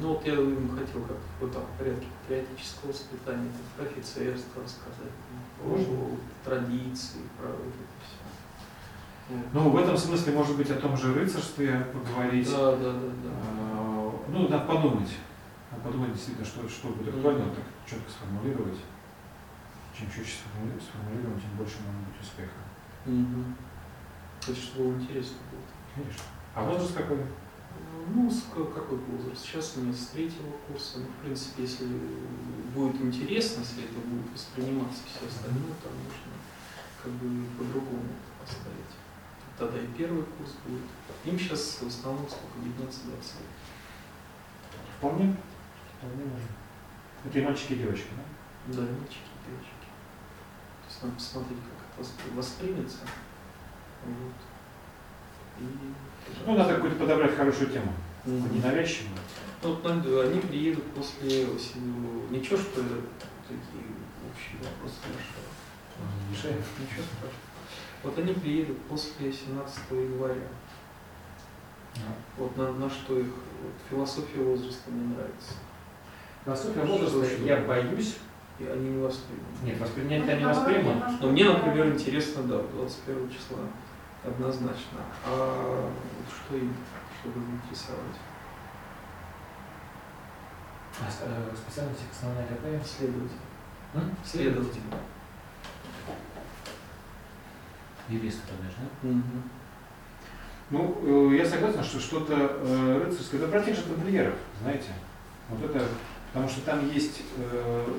Ну вот я хотел как вот там в порядке патриотического воспитания, там, про офицерство рассказать, про Можно. традиции, про это все. Ну, в этом смысле, может быть, о том же рыцарстве поговорить. Да, да, да, да. А, Ну, надо подумать. Надо подумать действительно, что, что будет актуально, так четко сформулировать. Чем четче сформули- сформулируем, тем больше может быть успеха. Мгм. То есть, чтобы было интересно было. Конечно. А возраст какой? Ну, с ка- какой возраст? Сейчас у меня с третьего курса. Ну, в принципе, если будет интересно, если это будет восприниматься все остальное, там можно как бы по-другому поставить. Тогда и первый курс будет. Им сейчас в основном сколько? 19-20 лет. Вполне. Вполне можно. Это и мальчики, и девочки, да? Да, мальчики и девочки. То есть надо посмотреть, как это воспри- воспримется. Вот. И... Ну, надо какую-то подобрать хорошую тему. Мгм. Ненавязчивую. Ну, они приедут после осени. Ничего, что такие общие вопросы решают. Решаем. Ничего страшного. Вот они приедут после 17 января. Вот на, на что их вот, философия возраста мне нравится. Философия возраста, я боюсь. И они не воспримут. Нет, воспринять я не восприму. Но мне, например, интересно, да, 21 числа однозначно. А что им, что будет интересовать? А э, специальность основная какая? Следователь. М? Следователь. Юрист тогда же, да? Мгм. Ну, э, я согласен, что что-то э, рыцарское, это про тех же тамплиеров, знаете. Вот это, потому что там есть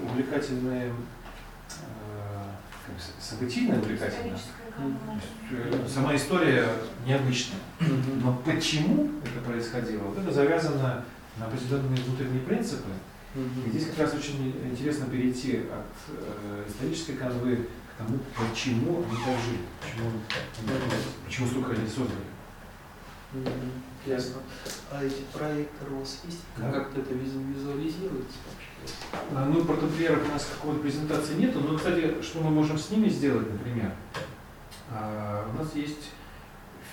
увлекательные, событийная команда. Э, Сама история необычная. Но почему это происходило? Вот это завязано на определенные внутренние принципы. И здесь как раз очень интересно перейти от э, исторической канвы к тому, почему они так жили, почему, почему столько они создали. Ясно. А эти проекторы у вас есть? Да. Как-то это визу- визуализируется вообще? А, Ну, про тамплиеров у нас какой-то презентации нету, но, кстати, что мы можем с ними сделать, например? А, У нас есть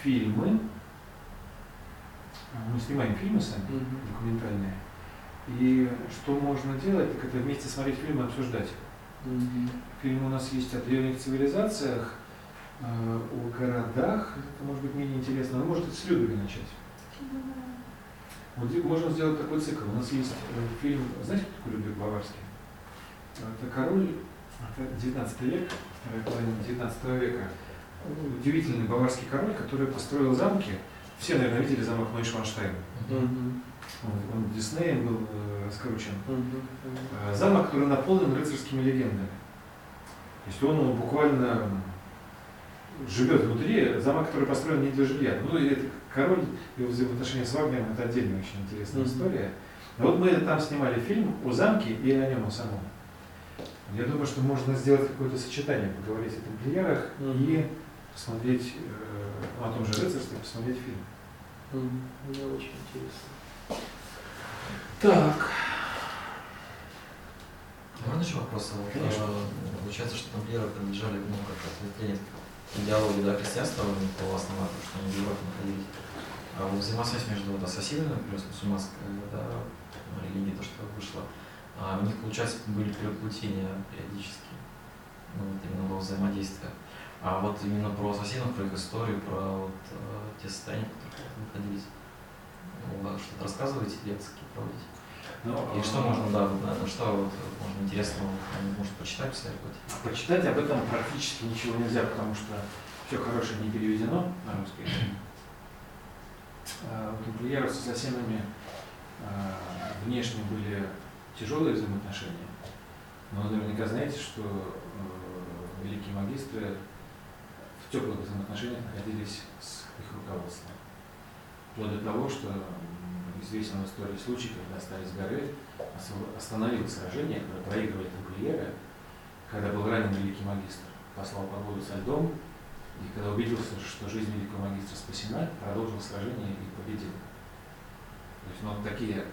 фильмы, А, мы снимаем фильмы сами, документальные, и что можно делать, так это вместе смотреть фильмы и обсуждать. Фильмы у нас есть о древних цивилизациях, о городах, это может быть менее интересно, но может с Людвига начать. Вот можно сделать такой цикл. У нас есть э, фильм, знаете, кто такой Людвиг Баварский? Это король, это 19 век, вторая половина 19 века. Удивительный баварский король, который построил замки. Все, наверное, видели замок Нойшванштейн. Мгм. Он, он Диснеем был э. Мгм. Э, Замок, который наполнен рыцарскими легендами. То есть он, он буквально живет внутри, замок, который построен не для жилья. Ну, и это король, его взаимоотношения с Вагнером, это отдельная очень интересная Мгм. история. Но вот мы там снимали фильм о замке и о нем о самом. Я думаю, что можно сделать какое-то сочетание, поговорить о тамплиерах Мгм. и посмотреть э, о том же рыцарстве, посмотреть фильм. Мгм. Мне очень интересно. Так. Можно еще вопрос? Конечно. э, Получается, что тамплиеры принадлежали, ну, как ответвление идеологии да, христианства, по основанию, что они в Европе находились. А вот взаимосвязь между вот, ассасинами, плюс мусульманской да, религией, то, что вышло, а у них, получается, были переплетения периодически, ну, вот именно во взаимодействии. А вот именно про ассасинов, про их историю, про вот, э, те состояния, в которых находились. Ну, что-то рассказываете, лекции проводите? Ну, И что можно, да, наверное, что вот, можно интересного, э, может, почитать, посоветовать? Прочитать об этом практически ничего нельзя, потому что все хорошее не переведено на русский язык. А У тамплиеров с ассасинами а, внешне были тяжелые взаимоотношения, но вы наверняка знаете, что э, великие магистры в теплых взаимоотношениях находились с их руководством. Вплоть до того, что известен в истории случай, когда стали с горы, остановил сражение, когда проигрывали тамплиеры, когда был ранен великий магистр, послал подводу со льдом, и когда убедился, что жизнь великого магистра спасена, продолжил сражение и победил. То есть, ну, такие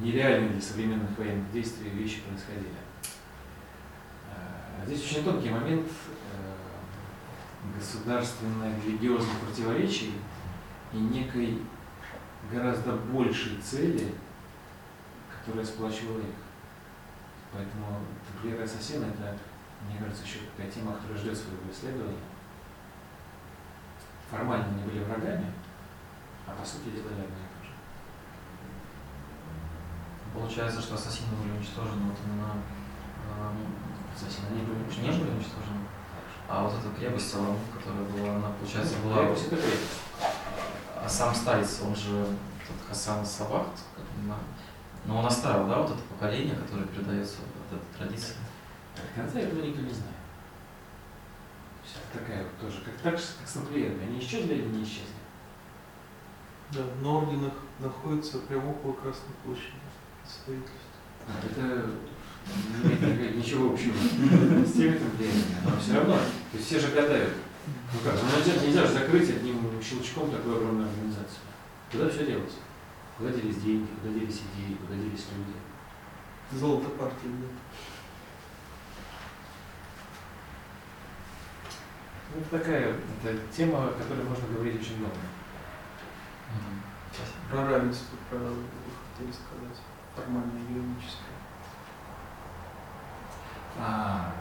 нереальные для современных военных действий вещи происходили. А Здесь очень тонкий момент э, государственно-религиозных противоречий и некой гораздо большей цели, которая сплачивала их. Поэтому тамплиеры и ассасины – это, мне кажется, еще такая тема, которая ждет своего исследования. Формально они были врагами, а по сути делали одно и то же. Получается, что ассасины были уничтожены вот именно эм, Ассасины не были не уничтожены. были уничтожены. А вот эта крепость которая была, она, получается, Ну, была... крепость это крепость. А сам старец, он же тот Хасан Сабах, но он оставил, да, вот это поколение, которое передается, вот эта традиция. До конца этого никто не знает. Это такая вот тоже, как, так же, как с тамплиерами. Они исчезли или не исчезли? Да, на орденах находится прямо около Красной площади представительство. Это не имеет никак- ничего общего с теми но все равно. То есть все же гадают. Ну как, ну нельзя, нельзя же закрыть одним щелчком такую огромную организацию. Куда все делось? Куда делись деньги, куда делись идеи, куда делись люди? Золото партии нет. Ну, это такая это тема, о которой можно говорить очень долго. Спасибо. Про равенство, про вы хотели сказать. Формально юридическое. А,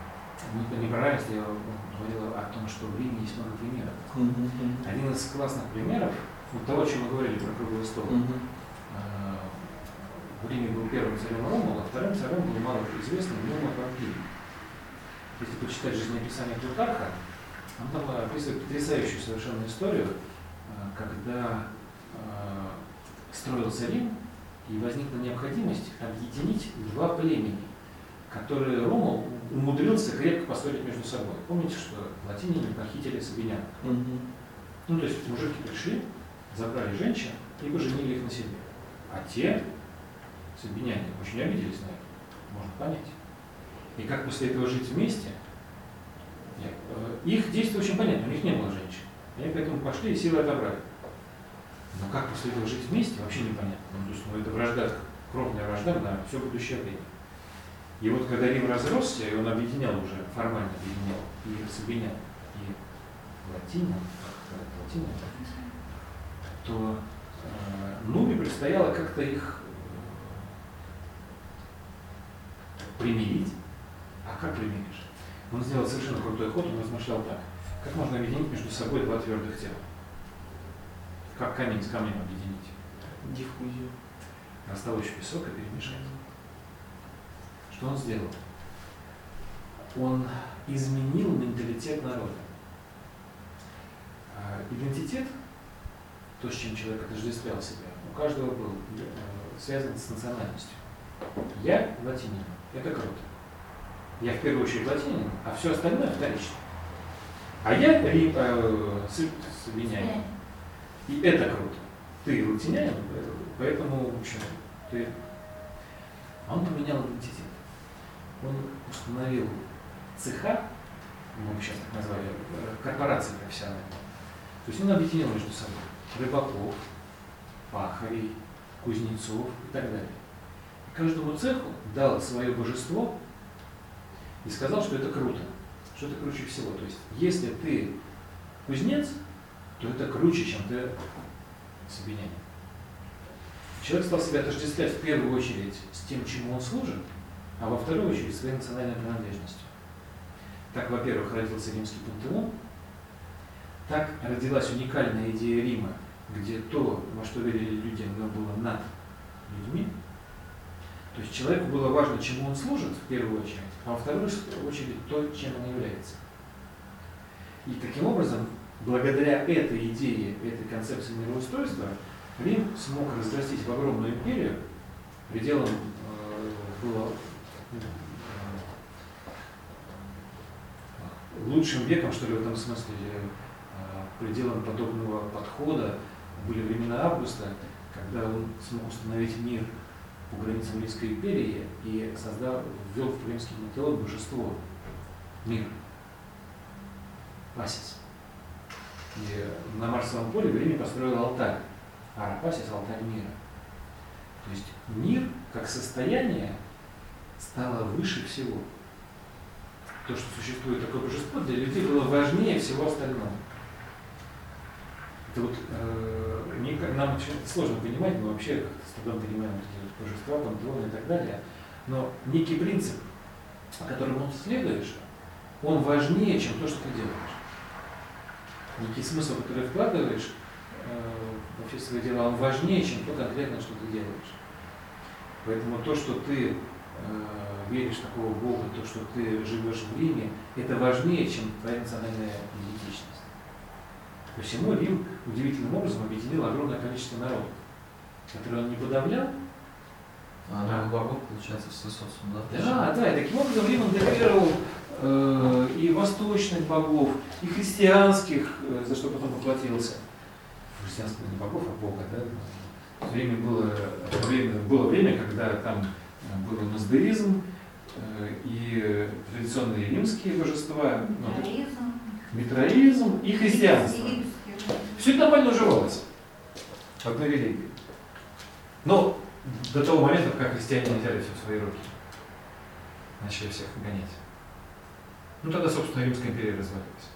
не, не про равенство, я говорил о том, что в Риме есть много примеров. Один из классных примеров, вот того, о чем мы говорили про круглый стол. А, В Риме был первым царем Ромул, а вторым царем был малоизвестный Нума Помпилий. Если почитать жизнеописание Плутарха, он там описывает потрясающую совершенно историю, а, когда а, строился Рим, и возникла необходимость объединить два племени, которые Ромул умудрился крепко поссорить между собой. Помните, что латиняне похитили сабинян? Ну, то есть мужики пришли, забрали женщин и поженили их на себе. А те, сабиняне, очень обиделись на это, можно понять. И как после этого жить вместе, э, их действия очень понятны, у них не было женщин. Они поэтому пошли и силы отобрали. Но как после этого жить вместе, вообще непонятно. Ну, то есть, ну, это вражда, кровная вражда на все будущее время. И вот когда Рим разросся, и он объединял уже, формально объединял и сабинян, и сказать, латинян, то э, Нубе предстояло как-то их э, примирить. А как примиришь? Он сделал совершенно крутой ход, он размышлял так. Как можно объединить между собой два твердых тела? Как камень с камнем объединить? Диффузию. Растолочь песок и перемешать. Что он сделал? он изменил менталитет народа. А Идентитет, то, с чем человек отождествлял себя, у каждого был э, связан с национальностью. Я латинин, это круто. Я в первую очередь латинин, а все остальное вторично. А я ри, э, с- славянянин. И это круто. Ты латинянин, э, поэтому, в общем, ты... Он поменял идентитет. Он установил цеха, мы сейчас так назвали, э, корпорации профессиональные. То есть он объединил между собой рыбаков, пахарей, кузнецов и так далее. И каждому цеху дал свое божество и сказал, что это круто, что это круче всего. То есть, если ты кузнец, то это круче, чем ты славянянин. Человек стал себя отождествлять в первую очередь с тем, чему он служит, а во вторую очередь своей национальной принадлежностью. Так, во-первых, родился римский пантеон, так родилась уникальная идея Рима, где то, во что верили люди, оно было над людьми. То есть человеку было важно, чему он служит в первую очередь, а во вторую очередь то, чем он является. И таким образом, благодаря этой идее, этой концепции мироустройства, Рим смог разрастись в огромную империю. Пределом э, было лучшим веком, что ли, в этом смысле, э, пределом подобного подхода были времена Августа, когда он смог установить мир по границам Римской империи и создал, ввел в римский пантеон божество мира. Пасис. И на Марсовом поле в Риме построил алтарь. Арапасис – алтарь мира. То есть мир как состояние стало выше всего. То, что существует такое божество, для людей было важнее всего остального. Это вот э, мне как- нам очень сложно понимать, мы вообще с трудом понимаем эти божества, пантеоны и так далее. Но некий принцип, которому следуешь, он важнее, чем то, что ты делаешь. Некий смысл, который вкладываешь э, во все свои дела, он важнее, чем то конкретно, что ты делаешь. Поэтому то, что ты э, веришь такого Бога, то, что ты живешь в Риме, это важнее, чем твоя национальная идентичность. Посему Рим удивительным образом объединил огромное количество народов, которые он не подавлял. А новых богов, получается, в свой социум, да? Да, да, и таким образом Рим интегрировал э, и восточных богов, и христианских, э, за что потом поплатился. Христианских не богов, а Бога, да. Время было, время, было время, когда там был наздаризм э, и традиционные римские божества, ну, и христианство. Все это нормально уживалось в одной религии. Но до того момента, пока христиане не взяли все в свои руки, начали всех гонять. Ну тогда, собственно, Римская империя развалилась.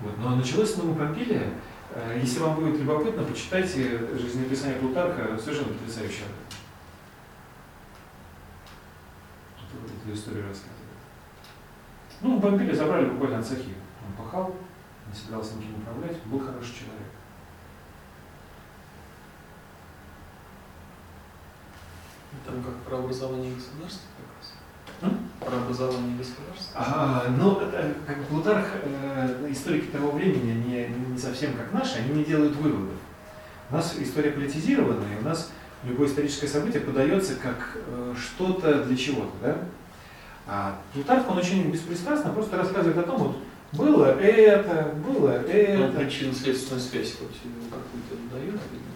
Вот. Но началось с Нума Помпилия. Э, Если вам будет любопытно, почитайте жизнеописание Плутарха, совершенно потрясающе. Эту историю рассказывает. Ну, Помпилия забрали буквально от. Он пахал, не собирался никем управлять, был хороший человек. Там как про образование государства? Про образование государства. А, ну, это, как бы Плутарх, э, историки того времени, они не совсем как наши, они не делают выводов. У нас история политизированная, и у нас любое историческое событие подается как э, что-то для чего-то, да? А Плутарх, он очень беспристрастно просто рассказывает о том, вот, было это, было Ну, это. причинно-следственную связь хоть какую-то дает, видно?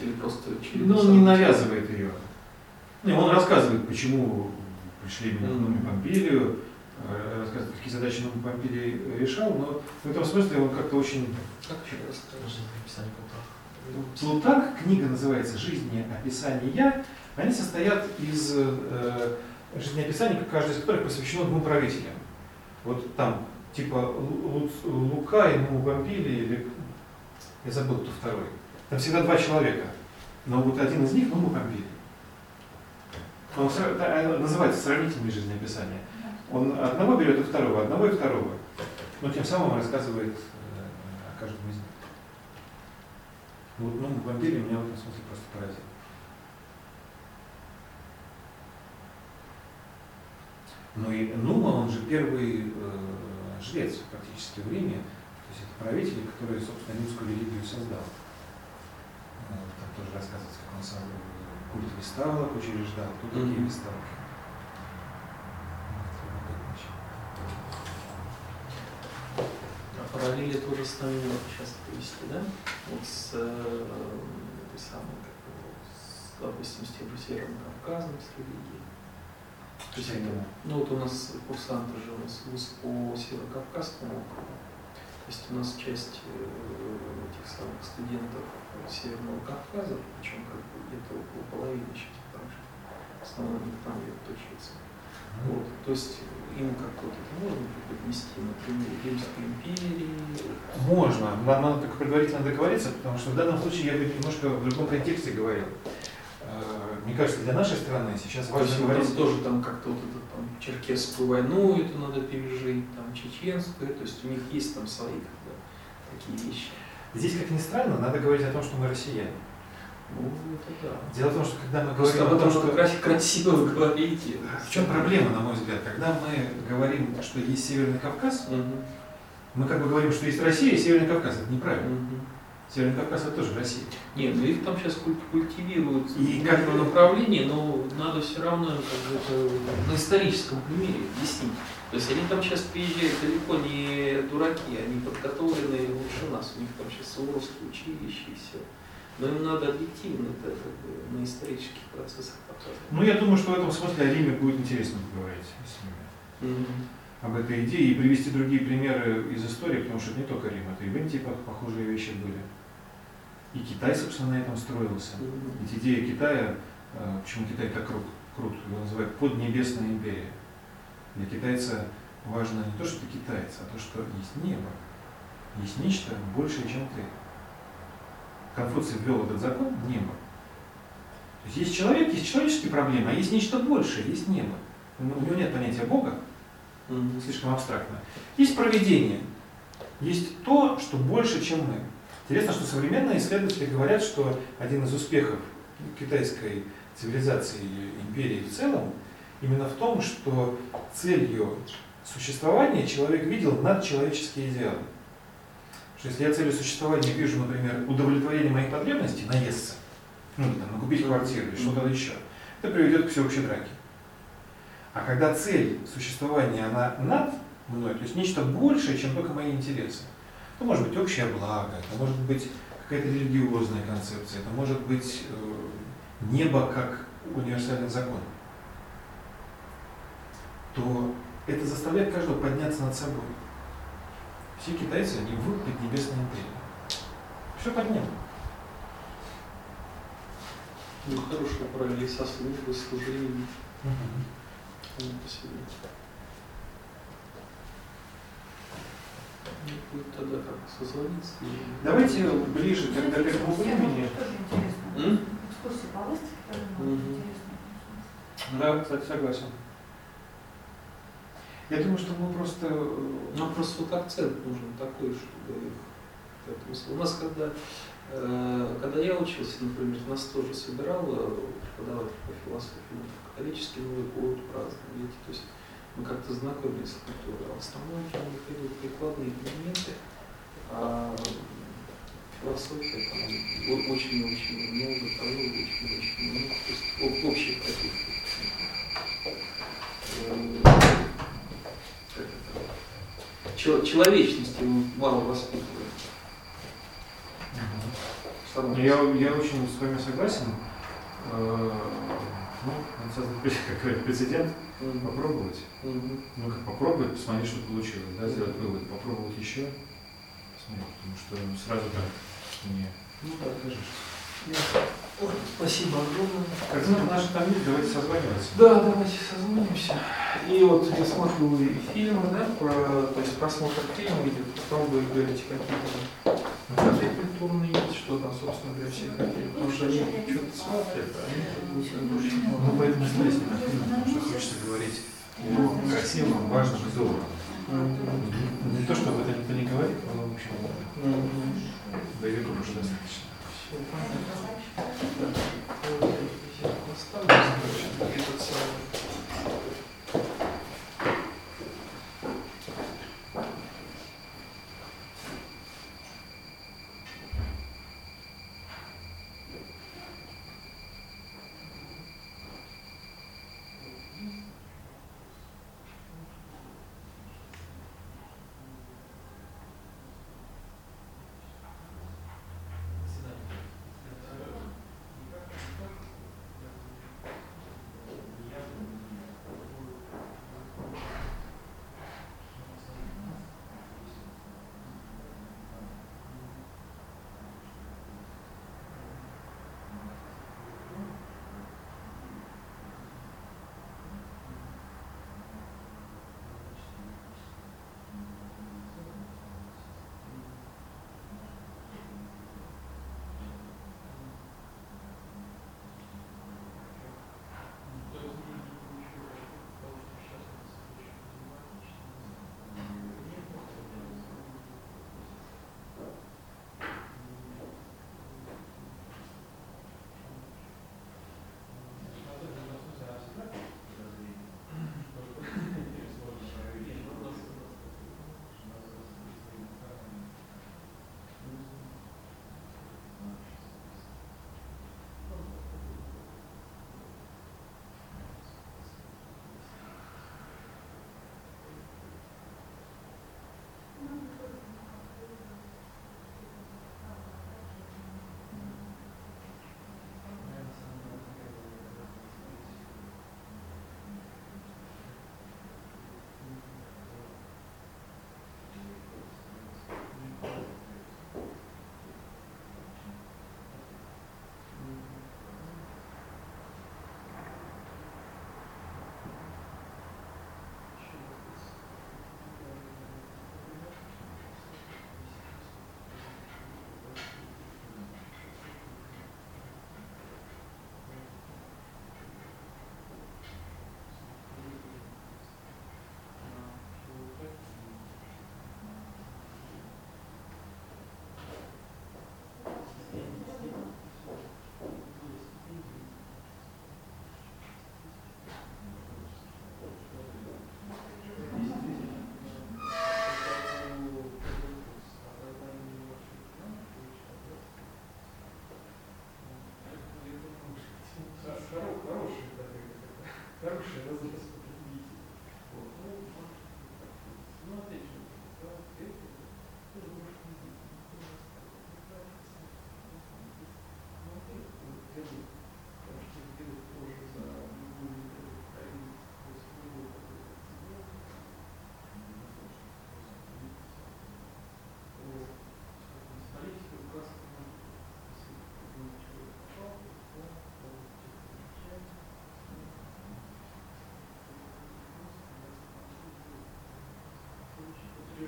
Или просто через Но он не навязывает ее. Не, он рассказывает, почему пришли именно к Нуме Помпилию, э, рассказывает, какие задачи Нума Помпилий решал, но в этом смысле он как-то очень... Как еще? Описание. Плутарх, книга называется «Жизнеописания», они состоят из э, жизнеописаний, каждый из которых посвящено двум правителям. Вот там типа Лу- Лу- Лука и Нума Помпилий, или я забыл, кто второй. Там всегда два человека, но вот один из них Нума Помпилий. Он э, называется сравнительные жизнеописания. Он одного берет и второго, одного и второго. Но тем самым рассказывает э, о каждом из них. Вот, ну, Помпилий меня в этом смысле просто поразил. Ну и Нума, он же первый э, жрец практически в Риме, то есть это правитель, который, собственно, римскую религию создал. Вот, там тоже рассказывается, как он сам культ виставок учреждал, кто такие. Вот, любопытно. А параллели тоже с нами часто привести, да? Вот с э, этой самой, как с, допустим, с тем же Северным Кавказом, с религией. То есть это, ну вот у нас курсанты же у нас вуз по Северокавказскому округу. То есть у нас часть э, этих самых студентов Северного Кавказа, причем как бы где-то около половины. В основном они там едут учиться. Вот. То есть им как-то вот это можно преподнести на примере Римской империи. Можно, нам надо только предварительно договориться, потому что в данном случае я бы немножко в другом контексте говорил. Э, Мне кажется, для нашей страны сейчас То важно там говорить... тоже там как-то вот эту там черкесскую войну эту надо пережить, там чеченскую, то есть у них есть там свои как бы, такие вещи. Здесь, как ни странно, надо говорить о том, что мы россияне. Ну, это да. Дело в том, что когда мы Просто говорим об о этом том, что... красиво, красиво говорите. В чем проблема, на мой взгляд? Когда мы говорим, что есть Северный Кавказ, Мгм. мы как бы говорим, что есть Россия и Северный Кавказ. Это неправильно. Мгм. Северный Кавказ это тоже Россия. Нет, ну их там сейчас культивируют И в как направлении, но надо все равно как бы это на историческом примере объяснить. То есть они там сейчас приезжают далеко не дураки, они подготовленные лучше нас. У них там сейчас Суворовское училище и все. Но им надо объективно это как бы, на исторических процессах показывать. Ну, я думаю, что в этом смысле о Риме будет интересно поговорить с ними. Мгм. об этой идее и привести другие примеры из истории, потому что это не только Рим, это и в Индии пох- похожие вещи были. И Китай, собственно, на этом строился. Мгм. Ведь идея Китая, э, почему Китай так крут, крут, его называют поднебесная империя. Для китайца важно не то, что ты китаец, а то, что есть небо. Есть нечто большее, чем ты. Конфуций ввел этот закон небо. То есть есть человек, есть человеческие проблемы, а есть нечто большее, есть небо. У него нет понятия Бога, слишком абстрактно. Есть проведение, есть то, что больше, чем мы. Интересно, что современные исследователи говорят, что один из успехов китайской цивилизации и империи в целом именно в том, что целью существования человек видел надчеловеческие идеалы. Что если я целью существования вижу, например, удовлетворение моих потребностей, наесться, ну, там, накупить квартиру или что-то еще, это приведет к всеобщей драке. А когда цель существования, она над мной, то есть нечто большее, чем только мои интересы, это может быть общее благо, это может быть какая-то религиозная концепция, это может быть э, небо как универсальный закон, то это заставляет каждого подняться над собой. Все китайцы, они в Поднебесной империи. Все под небом. Ну, хорошая параллель со службой, служением. само по себе. Ну, будет тогда как созвониться. Давайте ближе к, к этому времени. Тоже интересно. М? Экскурсии по выставке интересно. Да, кстати, согласен. Я думаю, что мы просто... э, Нам просто вот акцент нужен такой, чтобы их У нас когда, э, когда я учился, например, нас тоже собирал э, преподаватель по философии, католический Новый год праздновали, то есть мы как-то знакомились с культурой, а в основном у них прикладные предметы, а философия там очень-очень много, того очень-очень много, то есть об- общих каких-то э, как это, чел- человечности мало воспитываем. Само Ну, Я, я очень с вами согласен. Э, Ну, надо создать пред- как говорят, прецедент, Мгм. попробовать. Мгм. Ну, как попробовать, посмотреть, что получилось, да, сделать вывод, попробовать еще, посмотреть, потому что сразу так не... Ну, да, кажется. Ой, Спасибо огромное. Картинка наша там есть, давайте созваниваться. Да, давайте созвонимся. И вот я смотрю и фильмы, да, про, то есть просмотр фильма идет, потом вы говорите какие-то фотографии культурные есть, что там, собственно говоря, все хотели. Потому что они что-то смотрят, а они как Ну, поэтому смотрите на фильм, потому что хочется говорить о красивом, важном и добром. Не то, что об этом никто не говорит, но, в общем, до века уже достаточно. Все понятно. Да. Поставлю, короче, этот самый.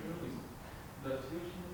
you're. The situation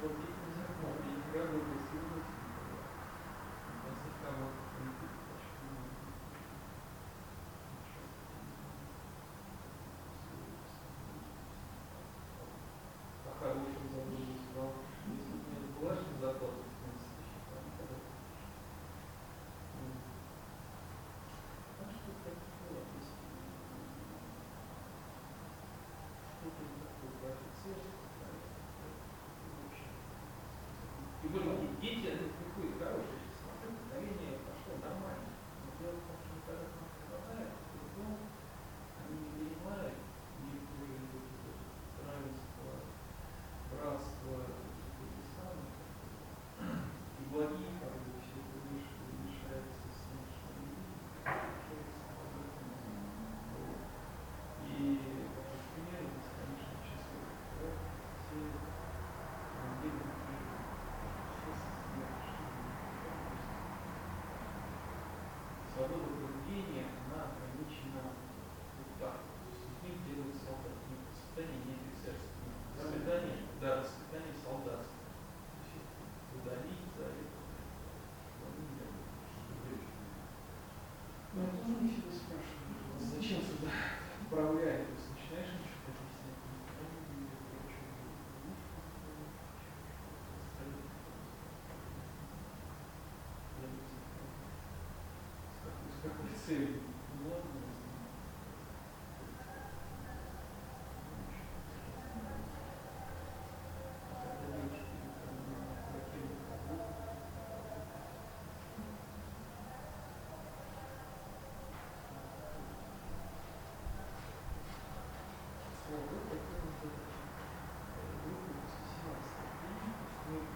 Thank you. Gideon для воспитания солдат. Удалить за это. Я тоже ничего. Зачем сюда отправляют? То есть начинаешь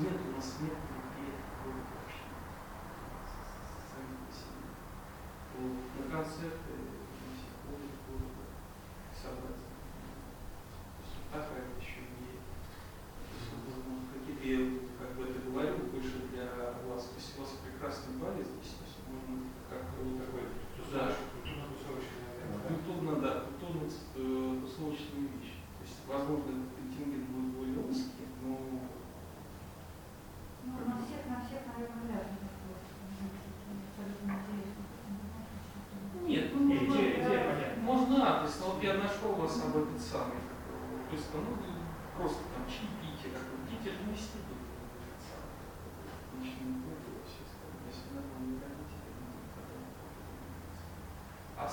nascimento, do nascimento, do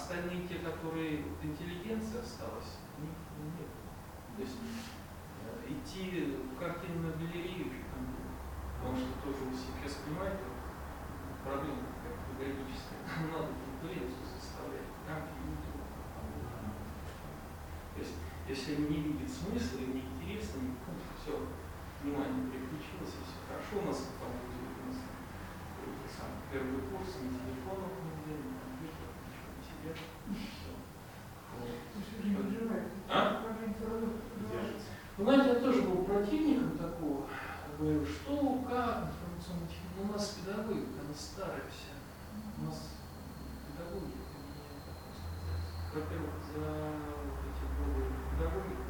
остальные те, которые интеллигенция осталась, нет. То есть э, идти в картинную галерею, потому что тоже у сейчас понимаете, проблема педагогическая, надо конкуренцию составлять, как YouTube. То есть, если не видит смысла, не интересно, ну, не все, внимание переключилось, и все хорошо, у нас там будет у нас первый курс, на телефонах а? Вы знаете, я тоже был противником такого. Говорю, что, как, информационная технология. Ну, у нас педагогика, она старая вся. У нас педагогика, во-первых, за эти годы педагогика